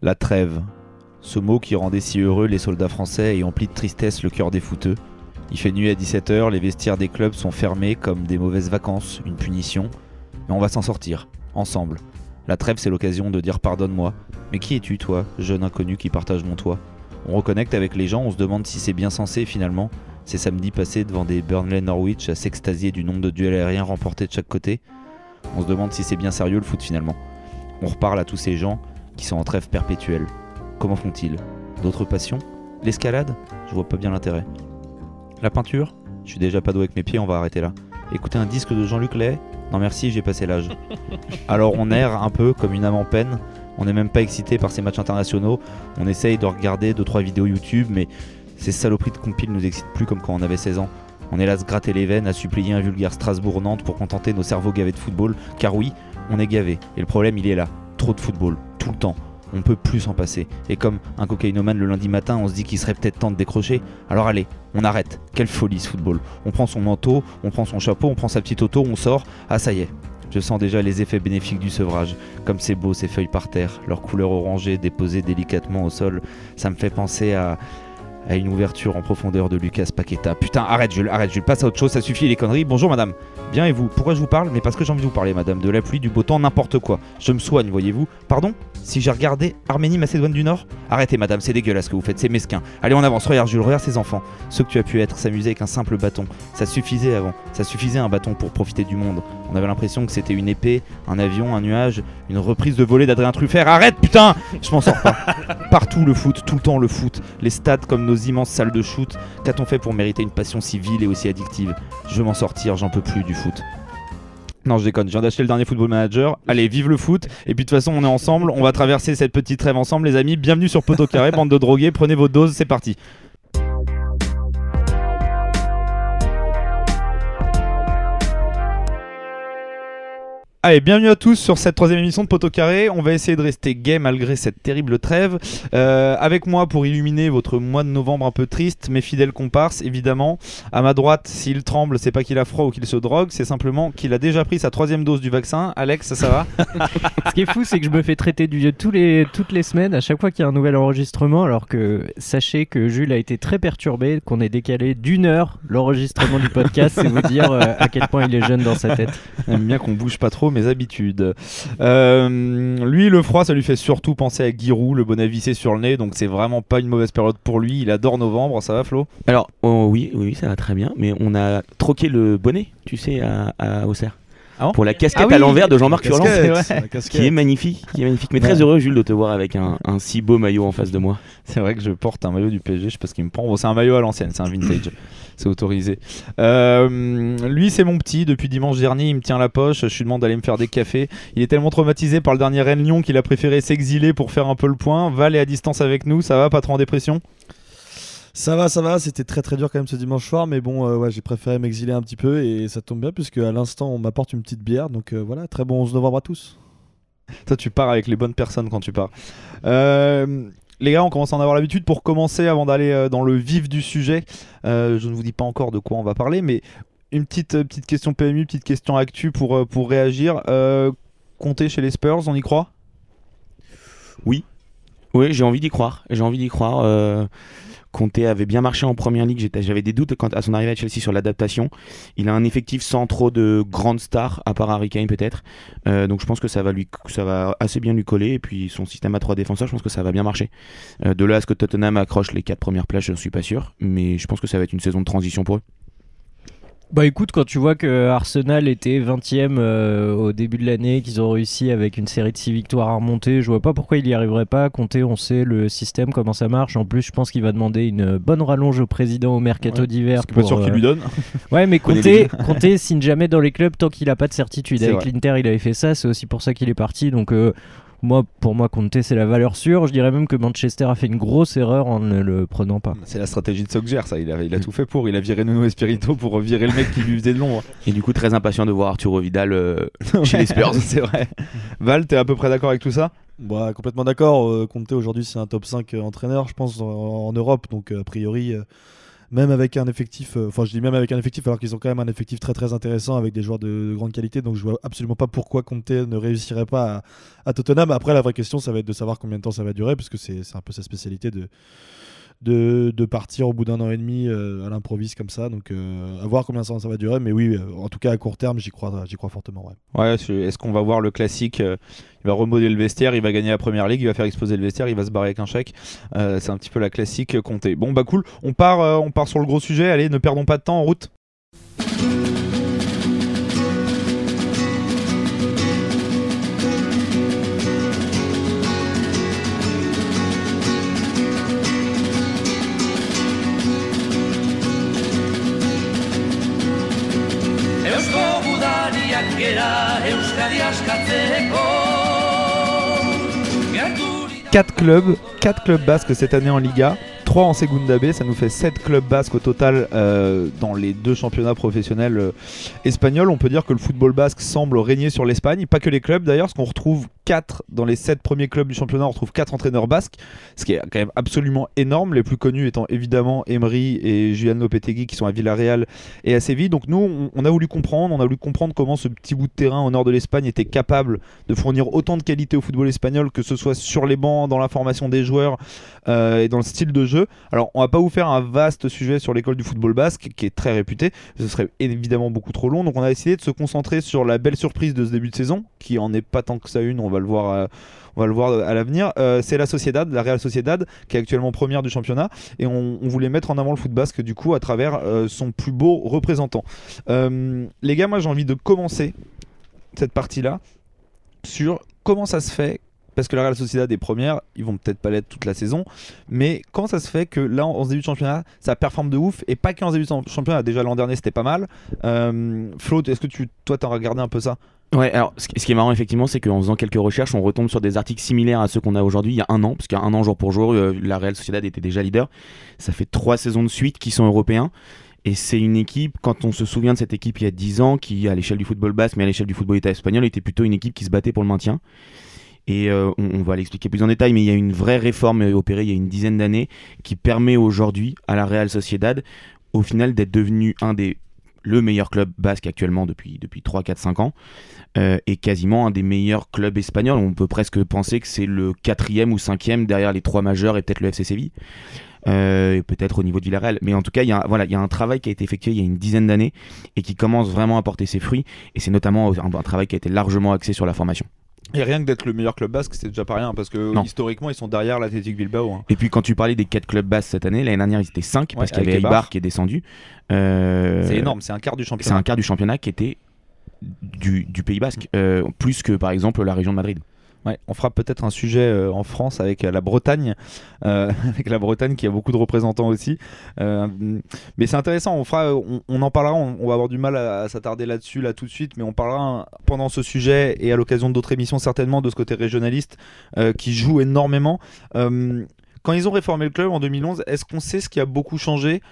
La trêve. Ce mot qui rendait si heureux les soldats français et emplit de tristesse le cœur des fouteux. Il fait nuit à 17h, les vestiaires des clubs sont fermés comme des mauvaises vacances, une punition. Mais on va s'en sortir, ensemble. La trêve, c'est l'occasion de dire pardonne-moi. Mais qui es-tu, toi, jeune inconnu qui partage mon toit? On reconnecte avec les gens, on se demande si c'est bien censé finalement. C'est samedi passé devant des Burnley Norwich à s'extasier du nombre de duels aériens remportés de chaque côté. On se demande si c'est bien sérieux le foot finalement. On reparle à tous ces gens qui sont en trêve perpétuelle. Comment font-ils? D'autres passions? L'escalade? Je vois pas bien l'intérêt. La peinture? Je suis déjà pas doué avec mes pieds, on va arrêter là. Écouter un disque de Jean-Luc Lay? Non merci, j'ai passé l'âge. Alors on erre un peu comme une âme en peine. On n'est même pas excité par ces matchs internationaux. On essaye de regarder 2-3 vidéos YouTube, mais ces saloperies de compil nous excitent plus comme quand on avait 16 ans. On est là à se gratter les veines, à supplier un vulgaire Strasbourg-Nantes pour contenter nos cerveaux gavés de football. Car oui, on est gavé. Et le problème, il est là. Trop de football, tout le temps. On peut plus s'en passer. Et comme un cocaïnomane le lundi matin, on se dit qu'il serait peut-être temps de décrocher. Alors allez, on arrête. Quelle folie ce football. On prend son manteau, on prend son chapeau, on prend sa petite auto, on sort. Ah ça y est. Je sens déjà les effets bénéfiques du sevrage. Comme c'est beau ces feuilles par terre, leur couleur orangée déposée délicatement au sol. Ça me fait penser à à une ouverture en profondeur de Lucas Paqueta. Putain, arrête Jules, arrête Jules, passe à autre chose, ça suffit les conneries. Bonjour madame. Bien et vous Pourquoi je vous parle Mais parce que j'ai envie de vous parler madame, de la pluie, du beau temps, n'importe quoi. Je me soigne, voyez-vous. Pardon Si j'ai regardé Arménie, Macédoine du Nord Arrêtez madame, c'est dégueulasse ce que vous faites, c'est mesquin. Allez on avance, regarde Jules, regarde ces enfants. Ce que tu as pu être, s'amuser avec un simple bâton. Ça suffisait avant, ça suffisait un bâton pour profiter du monde. On avait l'impression que c'était une épée, un avion, un nuage, une reprise de volée d'Adrien Truffert. Arrête putain Je m'en sors pas. Partout le foot, tout le temps le foot. Les stades comme nos immenses salles de shoot. Qu'a-t-on fait pour mériter une passion si vile et aussi addictive Je veux m'en sortir, j'en peux plus du foot. Non, je déconne, je viens d'acheter le dernier Football Manager. Allez, vive le foot. Et puis de toute façon, on est ensemble. On va traverser cette petite rêve ensemble, les amis. Bienvenue sur Poteau Carré, bande de drogués. Prenez votre dose, c'est parti. Allez, bienvenue à tous sur cette troisième émission de Poteau Carré. On va essayer de rester gay malgré cette terrible trêve. Euh, avec moi pour illuminer votre mois de novembre un peu triste, mes fidèles comparses, évidemment. À ma droite, s'il tremble, c'est pas qu'il a froid ou qu'il se drogue, c'est simplement qu'il a déjà pris sa troisième dose du vaccin. Alex, ça, va? Ce qui est fou, c'est que je me fais traiter du vieux tous les, toutes les semaines, à chaque fois qu'il y a un nouvel enregistrement, alors que sachez que Jules a été très perturbé, qu'on ait décalé d'une heure l'enregistrement du podcast, c'est vous dire euh, à quel point il est jeune dans sa tête. J'aime bien qu'on bouge pas trop mes habitudes. Euh, lui, le froid, ça lui fait surtout penser à Giroud, le bon avissé sur le nez, donc c'est vraiment pas une mauvaise période pour lui. Il adore novembre, ça va Flo? Alors, oh, oui, oui, ça va très bien, mais on a troqué le bonnet, tu sais, à, à Auxerre. Ah bon? Pour la casquette Ah oui, à l'envers de Jean-Marc Furlan, Casquette, qui est magnifique, qui est magnifique. Mais très heureux, Jules, de te voir avec un, un si beau maillot en face de moi. C'est vrai que je porte un maillot du PSG, je sais pas ce qu'il me prend. Bon, c'est un maillot à l'ancienne, c'est un vintage. c'est autorisé. Euh, lui, c'est mon petit. Depuis dimanche dernier, il me tient la poche. Je lui demande d'aller me faire des cafés. Il est tellement traumatisé par le dernier Rennes Lyon qu'il a préféré s'exiler pour faire un peu le point. Val est à distance avec nous, ça va, pas trop en dépression? Ça va, ça va, c'était très très dur quand même ce dimanche soir, mais bon, euh, ouais, j'ai préféré m'exiler un petit peu et ça tombe bien puisque à l'instant on m'apporte une petite bière, donc euh, voilà, très bon 11 novembre à tous. Toi, tu pars avec les bonnes personnes quand tu pars. Euh, les gars, on commence à en avoir l'habitude. Pour commencer, avant d'aller euh, dans le vif du sujet, euh, je ne vous dis pas encore de quoi on va parler, mais une petite, euh, petite question PMU, petite question actu pour, pour réagir. Euh, compter chez les Spurs, on y croit? Oui, j'ai envie d'y croire. J'ai envie d'y croire. Conte avait bien marché en première ligue. J'avais des doutes quant à son arrivée à Chelsea sur l'adaptation. Il a un effectif sans trop de grandes stars, à part Harry Kane peut-être. Euh, donc je pense que ça va, lui, assez bien lui coller. Et puis son système à trois défenseurs, je pense que ça va bien marcher. Euh, de là à ce que Tottenham accroche les quatre premières places, je ne suis pas sûr. Mais je pense que ça va être une saison de transition pour eux. Bah écoute, quand tu vois que Arsenal était 20ème euh, au début de l'année, qu'ils ont réussi avec une série de 6 victoires à remonter, je vois pas pourquoi il y arriverait pas. Compter, on sait le système, comment ça marche. En plus, je pense qu'il va demander une bonne rallonge au président au mercato Ouais, d'hiver. Que pas sûr pour, qu'il euh, lui donne. Ouais, mais Conte, Conte signe jamais dans les clubs tant qu'il a pas de certitude. Avec l'Inter, il avait fait ça, c'est aussi pour ça qu'il est parti. Donc, euh, moi, pour moi, Conte, c'est la valeur sûre. Je dirais même que Manchester a fait une grosse erreur en ne le prenant pas. C'est la stratégie de Solskjaer, ça. Il a, il a tout fait pour. Il a viré Nuno Espirito pour virer le mec qui lui faisait de l'ombre. Et du coup, très impatient de voir Arturo Vidal euh, chez les Spurs. c'est vrai. Val, t'es à peu près d'accord avec tout ça? Bah, complètement d'accord, euh, Conte aujourd'hui c'est un top 5 entraîneur, je pense, en, en Europe, donc euh, a priori, euh, même avec un effectif, euh, enfin je dis même avec un effectif alors qu'ils ont quand même un effectif très très intéressant avec des joueurs de, de grande qualité, donc je vois absolument pas pourquoi Conte ne réussirait pas à, à Tottenham. Après la vraie question ça va être de savoir combien de temps ça va durer, parce que c'est c'est un peu sa spécialité de, de, de partir au bout d'un an et demi euh, à l'improviste comme ça, donc euh, à voir combien temps ça va durer, mais oui, euh, en tout cas à court terme j'y crois, j'y crois fortement. Ouais. Ouais, est-ce qu'on va voir le classique Il va remodeler le vestiaire, il va gagner la première ligue, il va faire exploser le vestiaire, il va se barrer avec un chèque. C'est un petit peu la classique comptée. Bon, bah cool, on part, on part sur le gros sujet. Allez, ne perdons pas de temps en route. 4 clubs, 4 clubs basques cette année en Liga, 3 en Segunda B, ça nous fait 7 clubs basques au total euh, dans les deux championnats professionnels euh, espagnols. On peut dire que le football basque semble régner sur l'Espagne, pas que les clubs d'ailleurs, parce qu'on retrouve 4 dans les 7 premiers clubs du championnat, on retrouve 4 entraîneurs basques, ce qui est quand même absolument énorme, les plus connus étant évidemment Emery et Julian Lopetegui qui sont à Villarreal et à Séville. Donc nous, on, a voulu comprendre, on a voulu comprendre comment ce petit bout de terrain au nord de l'Espagne était capable de fournir autant de qualité au football espagnol, que ce soit sur les bancs, dans la formation des joueurs euh, et dans le style de jeu. Alors, on va pas vous faire un vaste sujet sur l'école du football basque, qui est très réputée. Ce serait évidemment beaucoup trop long. Donc, on a essayé de se concentrer sur la belle surprise de ce début de saison, qui en est pas tant que ça une. On va euh, on va le voir à l'avenir. Euh, c'est la Sociedad, la Real Sociedad, qui est actuellement première du championnat. Et on, voulait mettre en avant le foot basque, du coup, à travers euh, son plus beau représentant. Euh, les gars, moi, j'ai envie de commencer cette partie-là sur comment ça se fait parce que la Real Sociedad est première, ils vont peut-être pas l'être toute la saison, mais comment ça se fait que là, en, début de championnat, ça performe de ouf, et pas qu'en début de championnat, déjà l'an dernier c'était pas mal. Euh, Flo, est-ce que tu, toi, t'as regardé un peu ça? Ouais, alors ce qui est marrant effectivement, c'est qu'en faisant quelques recherches, on retombe sur des articles similaires à ceux qu'on a aujourd'hui il y a un an, parce qu'il y a un an jour pour jour, euh, la Real Sociedad était déjà leader. Ça fait trois saisons de suite qui sont européens. Et c'est une équipe, quand on se souvient de cette équipe il y a 10 ans, qui à l'échelle du football basque, mais à l'échelle du football état espagnol, était plutôt une équipe qui se battait pour le maintien. Et euh, on, on va l'expliquer plus en détail, mais il y a une vraie réforme euh, opérée il y a une dizaine d'années qui permet aujourd'hui à la Real Sociedad, au final, d'être devenu un des le meilleur club basque actuellement depuis, depuis 3, 4, 5 ans, euh, et quasiment un des meilleurs clubs espagnols. On peut presque penser que c'est le quatrième ou cinquième derrière les trois majeurs et peut-être le FC Séville. Euh, peut-être au niveau de Villarreal. Mais en tout cas, il y, a, un travail qui a été effectué il y a une dizaine d'années et qui commence vraiment à porter ses fruits. Et c'est notamment un travail qui a été largement axé sur la formation. Et rien que d'être le meilleur club basque, c'est déjà pas rien, parce que Non. historiquement, ils sont derrière l'Athletic Bilbao. hein. Et puis quand tu parlais des quatre clubs basques cette année, l'année dernière ils étaient 5 parce Ouais, qu'il y avait Eibar. Qui est descendu. Euh, C'est énorme, c'est un quart du C'est championnat. un quart du championnat qui était du, du Pays Basque, euh, plus que par exemple la région de Madrid. Ouais, on fera peut-être un sujet euh, en France avec euh, la Bretagne, euh, avec la Bretagne qui a beaucoup de représentants aussi. Mais c'est intéressant, on, fera, on, en parlera, on, va avoir du mal à, à s'attarder là-dessus là tout de suite, mais on parlera pendant ce sujet et à l'occasion d'autres émissions certainement de ce côté régionaliste qui joue énormément. Quand ils ont réformé le club en 2011, est-ce qu'on sait ce qui a beaucoup changé?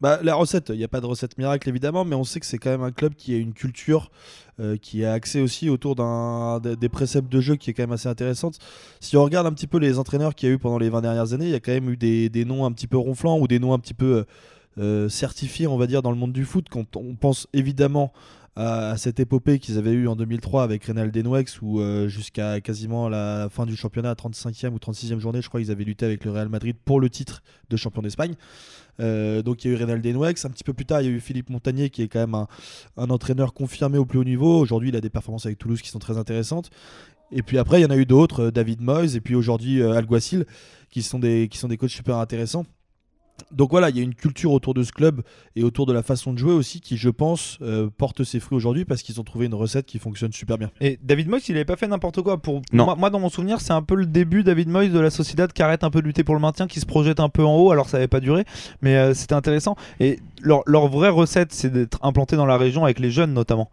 Bah, la recette, il n'y a pas de recette miracle évidemment, mais on sait que c'est quand même un club qui a une culture euh, qui est axée aussi autour des préceptes de jeu qui est quand même assez intéressante. Si on regarde un petit peu les entraîneurs qu'il y a eu pendant les 20 dernières années, il y a quand même eu des, des noms un petit peu ronflants ou des noms un petit peu euh, euh, certifiés, on va dire, dans le monde du foot. Quand on pense évidemment à, cette épopée qu'ils avaient eue en 2003 avec Reynald Denouex, où euh, jusqu'à quasiment la fin du championnat, 35e ou 36e journée, je crois qu'ils avaient lutté avec le Real Madrid pour le titre de champion d'Espagne. Euh, donc il y a eu Reynald. Un petit peu plus tard, il y a eu Philippe Montagnier qui est quand même un, entraîneur confirmé au plus haut niveau. Aujourd'hui, il a des performances avec Toulouse qui sont très intéressantes. Et puis après, il y en a eu d'autres, euh, David Moyes et puis aujourd'hui Alguacil, qui sont des qui sont des coachs super intéressants. Donc voilà, il y a une culture autour de ce club et autour de la façon de jouer aussi qui, je pense, euh, porte ses fruits aujourd'hui parce qu'ils ont trouvé une recette qui fonctionne super bien. Et David Moyes, il avait pas fait n'importe quoi. Pour Non. moi, moi, dans mon souvenir, c'est un peu le début David Moyes de la Sociedad qui arrête un peu de lutter pour le maintien, qui se projette un peu en haut. Alors ça n'avait pas duré, mais euh, c'était intéressant. Et leur, leur vraie recette, c'est d'être implanté dans la région avec les jeunes notamment.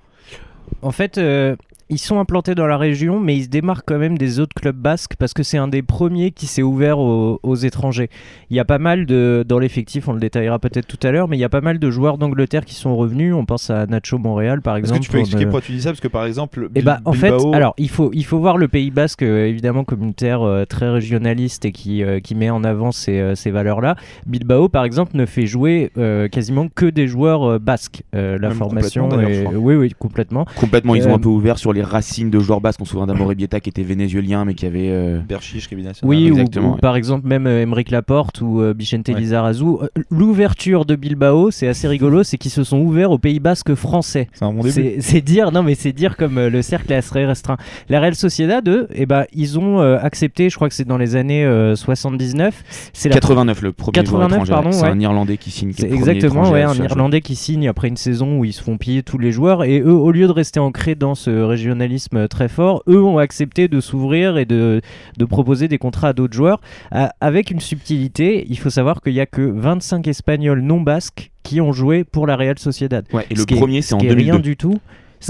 En fait, euh, ils sont implantés dans la région, mais ils se démarquent quand même des autres clubs basques parce que c'est un des premiers qui s'est ouvert aux, aux étrangers. Il y a pas mal de, dans l'effectif, on le détaillera peut-être tout à l'heure, mais il y a pas mal de joueurs d'Angleterre qui sont revenus. On pense à Nacho Montréal par Est-ce exemple. que tu peux expliquer pourquoi tu dis ça? Parce que par exemple, eh Bil- bah, en fait, Bilbao- alors il faut, il faut voir le Pays Basque euh, évidemment comme une terre euh, très régionaliste et qui, euh, qui met en avant ces, euh, ces valeurs-là. Bilbao, par exemple, ne fait jouer euh, quasiment que des joueurs euh, basques. Euh, la Même formation, crois. oui, oui, complètement. Complètement, ils ont un peu ouvert sur les racines de joueurs basques. On se souvient d'Amore Bieta qui était vénézuélien mais qui avait. euh, Berchiche, National. Oui, ou, exactement, ou ouais. par exemple même euh, Emeric Laporte ou euh, Vicente Ouais. Lizarazu. Euh, L'ouverture de Bilbao, c'est assez rigolo, c'est qu'ils se sont ouverts au Pays Basque français. C'est un bon début. C'est dire, non mais c'est dire comme euh, le cercle est assez restreint. La Real Sociedad, eux, eh ben, ils ont euh, accepté, je crois que c'est dans les années euh, 79. C'est la 89 le premier 89, joueur étranger. pardon, C'est ouais. un Irlandais qui signe. qui C'est exactement ouais, un. Irlandais qui signe après une saison où ils se font piller tous les joueurs et eux au lieu de rester ancrés dans ce régionalisme très fort, eux ont accepté de s'ouvrir et de, de proposer des contrats à d'autres joueurs avec une subtilité. Il faut savoir qu'il y a que 25 Espagnols non basques qui ont joué pour la Real Sociedad. Ouais, et le premier c'est Ce en qui est rien 2002. du tout.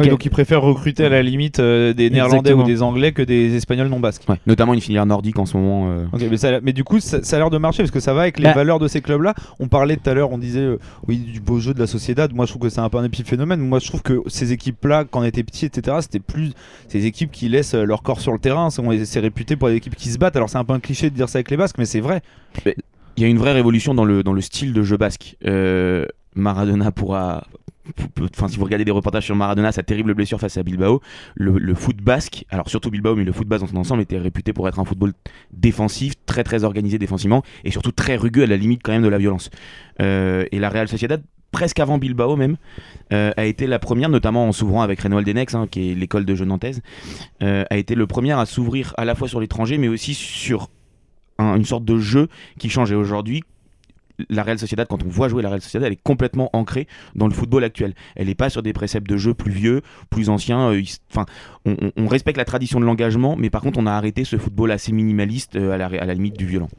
Donc ils préfèrent recruter à la limite euh, des Néerlandais Exactement. ou des Anglais que des Espagnols non basques. Ouais, notamment une filière nordique en ce moment. euh, mais, ça, mais du coup, ça, ça a l'air de marcher parce que ça va avec les Bah. valeurs de ces clubs-là. On parlait tout à l'heure, on disait euh, oui du beau jeu de la Sociedad. Moi, je trouve que c'est un peu un épiphénomène. Moi, je trouve que ces équipes-là, quand on était petits, etc., c'était plus ces équipes qui laissent leur corps sur le terrain. C'est réputé pour des équipes qui se battent. Alors, c'est un peu un cliché de dire ça avec les Basques, mais c'est vrai. Il y a une vraie révolution dans le, dans le style de jeu basque. Euh, Maradona pourra. Enfin, si vous regardez des reportages sur Maradona, sa terrible blessure face à Bilbao, le, foot basque, alors surtout Bilbao, mais le foot basque dans son ensemble était réputé pour être un football défensif, très très organisé défensivement, et surtout très rugueux à la limite quand même de la violence. Euh, et la Real Sociedad, presque avant Bilbao même, euh, a été la première, notamment en s'ouvrant avec Renoir Denex, hein, qui est l'école de jeu nantaise, euh, a été le premier à s'ouvrir à la fois sur l'étranger, mais aussi sur un- une sorte de jeu qui change. Et aujourd'hui, la Real Sociedad, quand on voit jouer la Real Sociedad, elle est complètement ancrée dans le football actuel. Elle n'est pas sur des préceptes de jeu plus vieux, plus anciens. euh, Enfin, on respecte la tradition de l'engagement, mais par contre, on a arrêté ce football assez minimaliste euh, à, la, à la limite du violent.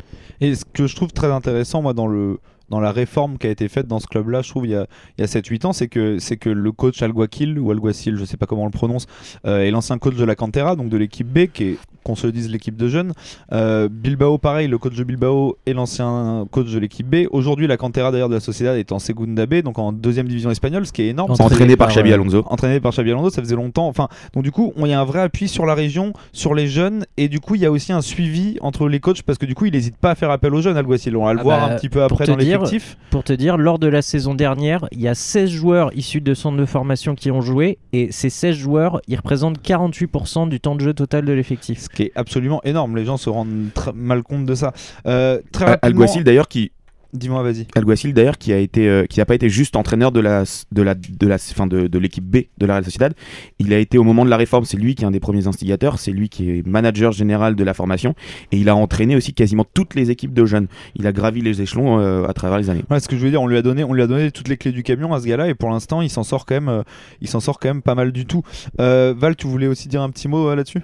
Et ce que je trouve très intéressant, moi, dans le dans la réforme qui a été faite dans ce club-là, je trouve, il y a, il y a 7-8 ans, c'est que, c'est que le coach Alguacil, ou Alguacil, je sais pas comment on le prononce, euh, est l'ancien coach de la Cantera, donc de l'équipe B, qui est, qu'on se le dise, l'équipe de jeunes. Euh, Bilbao, pareil, le coach de Bilbao est l'ancien coach de l'équipe B. Aujourd'hui, la Cantera, d'ailleurs, de la Sociedad est en Segunda B, donc en deuxième division espagnole, ce qui est énorme. Entraîné Entraîné par par, Xabi euh, Alonso. entraîné par Xabi Alonso, ça faisait longtemps. Enfin, donc du coup, il y a un vrai appui sur la région, sur les jeunes, et du coup, il y a aussi un suivi entre les coachs parce que du coup, il n'hésite pas à faire appel aux jeunes. Alguacil, on va le Ah voir bah, un petit peu après dans dire. Pour te dire, lors de la saison dernière, il y a 16 joueurs issus de centres de formation qui ont joué et ces 16 joueurs, ils représentent 48% du temps de jeu total de l'effectif. Ce qui est absolument énorme. Les gens se rendent mal compte de ça. Euh, très Al- rapidement, Alguacil d'ailleurs qui dis-moi, vas-y. Alguacil d'ailleurs qui a été euh, qui n'a pas été juste entraîneur de la de la de la fin de, de l'équipe B de la Real Sociedad il a été au moment de la réforme c'est lui qui est un des premiers instigateurs c'est lui qui est manager général de la formation et il a entraîné aussi quasiment toutes les équipes de jeunes il a gravi les échelons euh, à travers les années Ouais, ce que je veux dire, on lui a donné, on lui a donné toutes les clés du camion à ce gars-là, et pour l'instant, il s'en sort quand même, euh, il s'en sort quand même pas mal du tout. Euh, Val, tu voulais aussi dire un petit mot euh, là-dessus?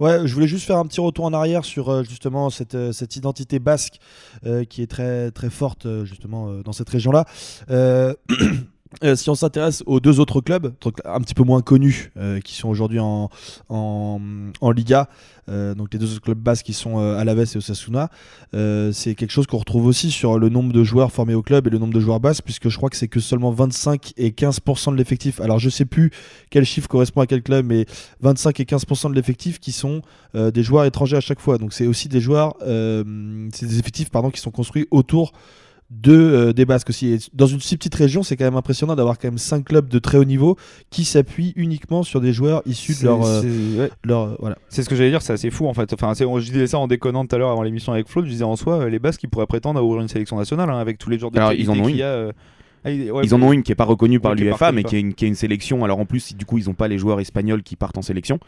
Ouais, je voulais juste faire un petit retour en arrière sur euh, justement cette, euh, cette identité basque euh, qui est très très forte justement dans cette région-là. euh, si on s'intéresse aux deux autres clubs, un petit peu moins connus, euh, qui sont aujourd'hui en, Liga, euh, donc les deux autres clubs basques qui sont Alaves et Osasuna, c'est quelque chose qu'on retrouve aussi sur le nombre de joueurs formés au club et le nombre de joueurs basques, puisque je crois que c'est que seulement 25 et 15% de l'effectif. Alors je sais plus quel chiffre correspond à quel club, mais 25 et 15% de l'effectif qui sont des joueurs étrangers à chaque fois. Donc c'est aussi des joueurs, c'est des effectifs pardon, qui sont construits autour de, euh, des Basques aussi. Et dans une si petite région, c'est quand même impressionnant d'avoir quand même 5 clubs de très haut niveau qui s'appuient uniquement sur des joueurs issus de leur... euh, C'est- ouais. leur euh, voilà. C'est ce que j'allais dire, c'est assez fou en fait. Enfin, c'est- je disais ça en déconnant tout à l'heure avant l'émission avec Flo. Je disais en soi, euh, les Basques, ils pourraient prétendre à ouvrir une sélection nationale hein, avec tous les genres de Alors, ils en ont qu'il une. y a, euh. Ah, il- ouais, ils en ont une qui est pas reconnue par reconnue mais qui est, une, qui est une sélection. Alors en plus, du coup, ils n'ont pas les joueurs espagnols qui partent en sélection.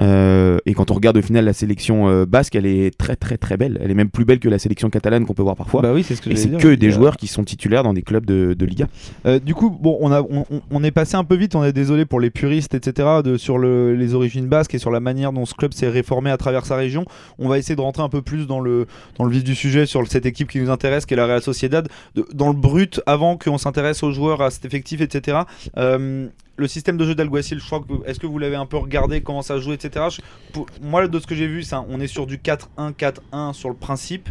Euh, et quand on regarde au final la sélection euh, basque, elle est très très très belle. Elle est même plus belle que la sélection catalane qu'on peut voir parfois. Bah oui, c'est ce que et c'est que des a- joueurs qui sont titulaires dans des clubs de, de Liga. Euh, du coup, bon, on, a, on, on- on est passé un peu vite, on est désolé pour les puristes, etc., de, sur le- les origines basques et sur la manière dont ce club s'est réformé à travers sa région. On va essayer de rentrer un peu plus dans le, dans le vif du sujet, sur cette équipe qui nous intéresse, qui est la Real Sociedad, de- dans le brut, avant qu'on s'intéresse aux joueurs, à cet effectif, etc. Euh, le système de jeu d'Alguacil, je crois que est-ce que vous l'avez un peu regardé, comment ça joue, etc. Je- pour- moi, de ce que j'ai vu, ça, on est sur du 4-1, 4-1 sur le principe,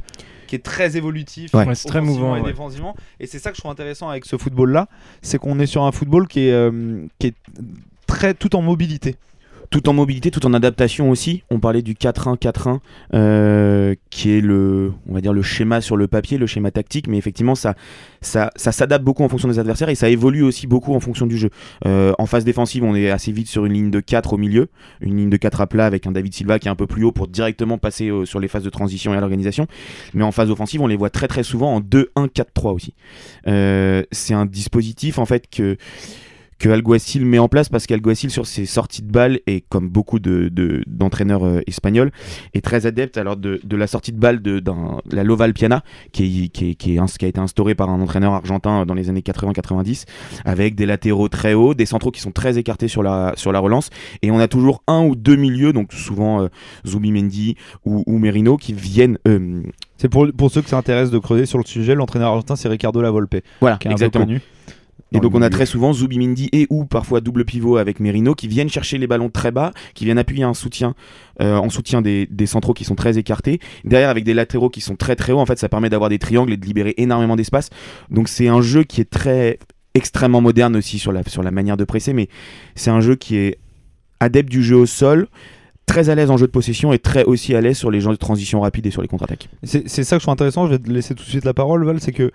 qui est très évolutif, Ouais. Ouais, c'est très mouvant, et ouais. défensivement. Et c'est ça que je trouve intéressant avec ce football-là, c'est qu'on est sur un football qui est, euh, qui est très tout en mobilité. Tout en mobilité, tout en adaptation aussi. On parlait du 4-1-4-1, euh, qui est le, on va dire le schéma sur le papier, le schéma tactique, mais effectivement ça, ça, s'adapte beaucoup en fonction des adversaires et ça évolue aussi beaucoup en fonction du jeu. Euh, en phase défensive, on est assez vite sur une ligne de 4 au milieu, une ligne de 4 à plat avec un David Silva qui est un peu plus haut pour directement passer euh, sur les phases de transition et à l'organisation. Mais en phase offensive, on les voit très très souvent en 2-1-4-3 aussi. C'est un dispositif en fait que que Alguacil met en place parce qu'Alguacil sur ses sorties de balle et comme beaucoup de, de- d'entraîneurs euh, espagnols est très adepte alors de, de la sortie de balle de, la Loval Piana qui, est- qui, est- qui, est ins- qui a été instaurée par un entraîneur argentin dans les années 80-90 avec des latéraux très hauts, des centraux qui sont très écartés sur la, sur la relance et on a toujours un ou deux milieux donc souvent euh, Zubimendi ou, ou Merino qui viennent euh, C'est pour, pour ceux que ça intéresse de creuser sur le sujet, l'entraîneur argentin c'est Ricardo Lavolpe, voilà qui est un exactement peu connu. Et donc on a très souvent Zubimendi et ou parfois double pivot avec Merino qui viennent chercher les ballons très bas, qui viennent appuyer un soutien euh, en soutien des, des centraux qui sont très écartés. Derrière avec des latéraux qui sont très très hauts, en fait ça permet d'avoir des triangles et de libérer énormément d'espace. Donc c'est un jeu qui est très extrêmement moderne aussi sur la, sur la manière de presser, mais c'est un jeu qui est adepte du jeu au sol, très à l'aise en jeu de possession et très aussi à l'aise sur les jeux de transition rapide et sur les contre-attaques. C'est ça que je trouve intéressant, je vais te laisser tout de suite la parole Val, c'est que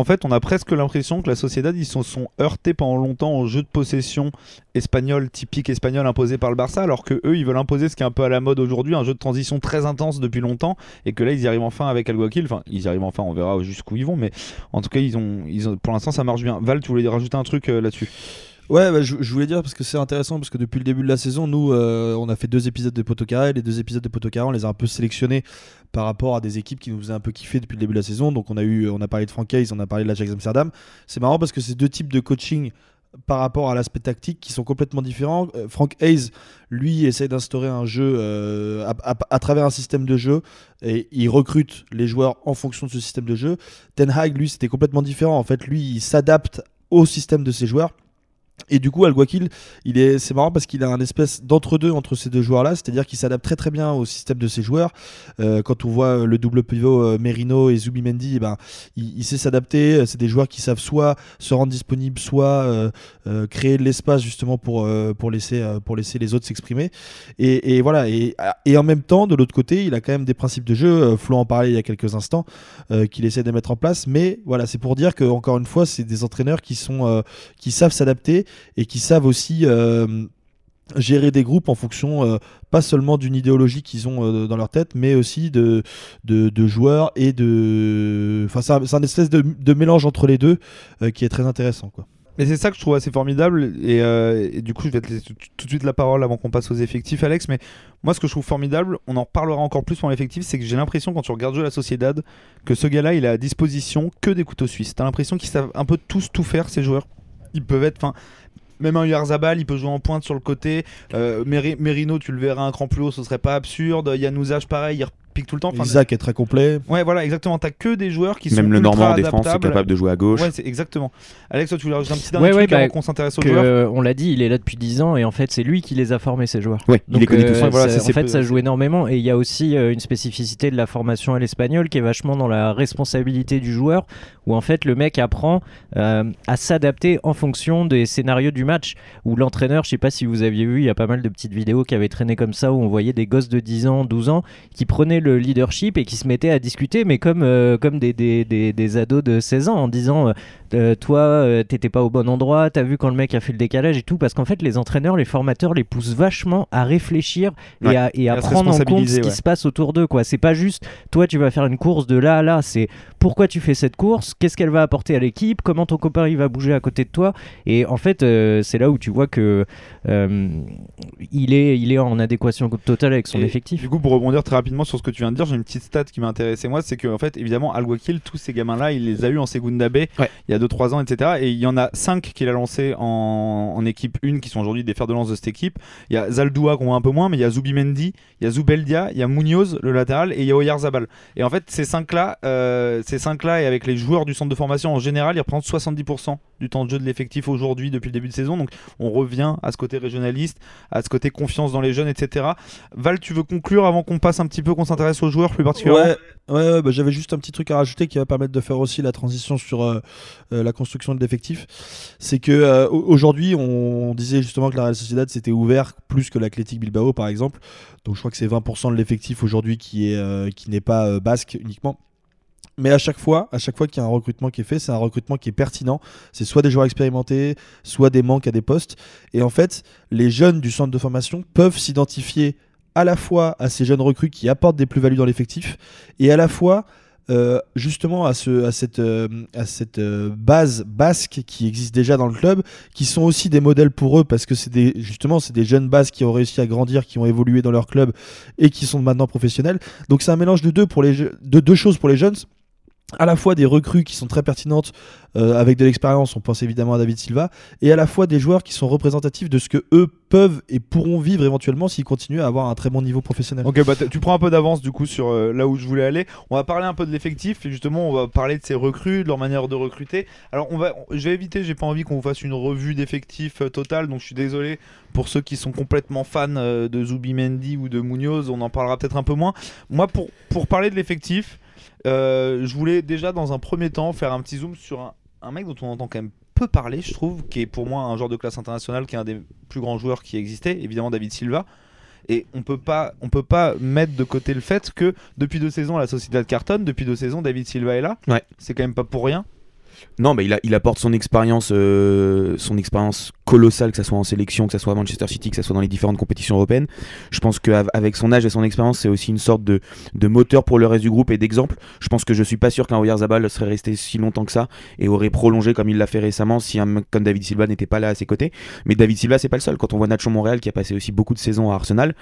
en fait on a presque l'impression que la Sociedad ils se sont heurtés pendant longtemps au jeu de possession espagnol, typique espagnol imposé par le Barça, alors que eux ils veulent imposer ce qui est un peu à la mode aujourd'hui, un jeu de transition très intense depuis longtemps, et que là ils arrivent enfin avec Alguacil, enfin ils arrivent enfin, on verra jusqu'où ils vont, mais en tout cas ils ont, ils ont pour l'instant ça marche bien. Val, tu voulais rajouter un truc euh, là-dessus? Ouais, bah, je, voulais dire parce que c'est intéressant parce que depuis le début de la saison, nous, euh, on a fait deux épisodes de Poto Carré. Les deux épisodes de Poto Carré, on les a un peu sélectionnés par rapport à des équipes qui nous faisaient un peu kiffer depuis le début de la saison. Donc on a eu, on a parlé de Frank Hayes, on a parlé de l'Ajax Amsterdam. C'est marrant parce que c'est deux types de coaching par rapport à l'aspect tactique qui sont complètement différents. Euh, Frank Hayes, lui, essaie d'instaurer un jeu euh, à- à travers un système de jeu et il recrute les joueurs en fonction de ce système de jeu. Ten Hag, lui, c'était complètement différent. En fait, lui, il s'adapte au système de ses joueurs. Et du coup, Alguacil, il est, c'est marrant parce qu'il a un espèce d'entre-deux entre ces deux joueurs-là, c'est-à-dire qu'il s'adapte très très bien au système de ses joueurs. Euh, quand on voit le double pivot euh, Merino et Zubimendi, eh ben, il, sait s'adapter. C'est des joueurs qui savent soit se rendre disponibles, soit euh, euh, créer de l'espace justement pour, euh, pour, laisser, euh, pour laisser les autres s'exprimer. Et, et voilà. Et, et en même temps, de l'autre côté, il a quand même des principes de jeu. euh, Flo en parlait il y a quelques instants, euh, qu'il essaie de mettre en place. Mais voilà, c'est pour dire que encore une fois, c'est des entraîneurs qui sont euh, qui savent s'adapter et qui savent aussi euh, gérer des groupes en fonction euh, pas seulement d'une idéologie qu'ils ont euh, dans leur tête, mais aussi de, de, joueurs et de. Enfin, c'est un, espèce de, mélange entre les deux qui est très intéressant. Quoi. Mais c'est ça que je trouve assez formidable et, du coup je vais te laisser tout, de suite la parole avant qu'on passe aux effectifs Alex mais moi ce que je trouve formidable on en reparlera encore plus pour l'effectif c'est que j'ai l'impression quand tu regardes jouer la Sociedad que ce gars là il a à disposition que des couteaux suisses t'as l'impression qu'ils savent un peu tous tout faire ces joueurs? Ils peuvent être enfin même un Yarzabal, il peut jouer en pointe sur le côté. Euh, Meri- Merino, tu le verras un cran plus haut, ce serait pas absurde. Yannouzage, pareil, il repique tout le temps. Enfin, Isaac est très complet. Ouais, voilà, exactement. T'as que des joueurs qui sont Même le ultra Normand en défense est capable de jouer à gauche. Ouais, c'est exactement. Alex, toi, tu voulais rajouter un petit dernier Ouais, ouais, truc avant bah, qu'on s'intéresse aux que, joueurs euh, on l'a dit, il est là depuis 10 ans et en fait c'est lui qui les a formés ces joueurs. Ouais, il les connaît tous. euh, voilà, ça- c'est- c'est en fait, peu- ça joue énormément et il y a aussi euh, une spécificité de la formation à l'espagnol qui est vachement dans la responsabilité du joueur, où en fait le mec apprend euh, à s'adapter en fonction des scénarios du match. Où l'entraîneur, je sais pas si vous aviez vu, il y a pas mal de petites vidéos qui avaient traîné comme ça, où on voyait des gosses de 10 ans, 12 ans, qui prenaient le leadership et qui se mettaient à discuter, mais comme, euh, comme des, des, des, des ados de 16 ans, en disant euh, Toi, euh, t'étais pas au bon endroit, t'as vu quand le mec a fait le décalage et tout, parce qu'en fait, les entraîneurs, les formateurs les poussent vachement à réfléchir et Ouais. à, et à à se prendre en compte ce qui ouais. se passe autour d'eux. quoi. C'est pas juste toi, tu vas faire une course de là à là, c'est pourquoi tu fais cette course, qu'est-ce qu'elle va apporter à l'équipe, comment ton copain il va bouger à côté de toi. Et en fait, euh, c'est là où tu vois que euh, il, est, il est en adéquation totale avec son Et effectif. Du coup, pour rebondir très rapidement sur ce que tu viens de dire, j'ai une petite stat qui m'a intéressé moi, c'est que en fait, évidemment, Alguacil, tous ces gamins-là, il les a eu en Segunda B Ouais. il y a 2-3 ans, etc. Et il y en a 5 qu'il a lancé en, équipe 1 qui sont aujourd'hui des fers de lance de cette équipe. Il y a Zaldua qu'on voit un peu moins, mais il y a Zubimendi, il y a Zubeldia, il y a Munoz, le latéral, et il y a Oyarzabal. Et en fait, ces 5-là, euh, ces 5-là, et avec les joueurs du centre de formation en général, ils représentent 70% du temps de jeu de l'effectif aujourd'hui depuis le début de saison. Donc on revient à ce côté régionaliste, à ce côté confiance dans les jeunes, etc. Val, tu veux conclure avant qu'on passe un petit peu, qu'on s'intéresse aux joueurs plus particulièrement? Ouais, bah, j'avais juste un petit truc à rajouter qui va permettre de faire aussi la transition sur euh, euh, la construction de l'effectif. C'est que euh, au- aujourd'hui, on, disait justement que la Real Sociedad s'était ouvert plus que l'Athletic Bilbao par exemple. Donc je crois que c'est 20% de l'effectif aujourd'hui qui est qui n'est pas basque uniquement. Mais à chaque fois, à chaque fois qu'il y a un recrutement qui est fait, c'est un recrutement qui est pertinent. C'est soit des joueurs expérimentés, soit des manques à des postes. Et en fait, les jeunes du centre de formation peuvent s'identifier à la fois à ces jeunes recrues qui apportent des plus-values dans l'effectif et à la fois euh, justement à, ce, à cette, euh, à cette euh, base basque qui existe déjà dans le club, qui sont aussi des modèles pour eux parce que c'est des, justement c'est des jeunes basques qui ont réussi à grandir, qui ont évolué dans leur club et qui sont maintenant professionnels. Donc c'est un mélange de deux, pour les, de deux choses pour les jeunes. À la fois des recrues qui sont très pertinentes euh, avec de l'expérience, on pense évidemment à David Silva, et à la fois des joueurs qui sont représentatifs de ce que eux peuvent et pourront vivre éventuellement s'ils continuent à avoir un très bon niveau professionnel. Ok, bah tu prends un peu d'avance du coup sur euh, là où je voulais aller. On va parler un peu de l'effectif et justement on va parler de ces recrues, de leur manière de recruter. Alors on va, je vais éviter, j'ai pas envie qu'on vous fasse une revue d'effectifs euh, total, donc je suis désolé pour ceux qui sont complètement fans euh, de Zubimendi ou de Munoz, on en parlera peut-être un peu moins. Moi pour pour parler de l'effectif, euh, je voulais déjà dans un premier temps faire un petit zoom sur un, un mec dont on entend quand même peu parler, je trouve, qui est pour moi un joueur de classe internationale, qui est un des plus grands joueurs qui existait, évidemment David Silva. Et on peut pas, on peut pas mettre de côté le fait que depuis deux saisons la Sociedad cartonne, depuis deux saisons David Silva est là. Ouais. C'est quand même pas pour rien. Non, mais il, a- il apporte son expérience, euh, son expérience colossale, que ce soit en sélection, que ce soit à Manchester City, que ce soit dans les différentes compétitions européennes. Je pense qu'avec son âge et son expérience, c'est aussi une sorte de, de moteur pour le reste du groupe et d'exemple. Je pense que je suis pas sûr qu'un Oyarzabal serait resté si longtemps que ça et aurait prolongé comme il l'a fait récemment si un mec comme David Silva n'était pas là à ses côtés. Mais David Silva, c'est pas le seul. Quand on voit Nacho Montréal qui a passé aussi beaucoup de saisons à Arsenal,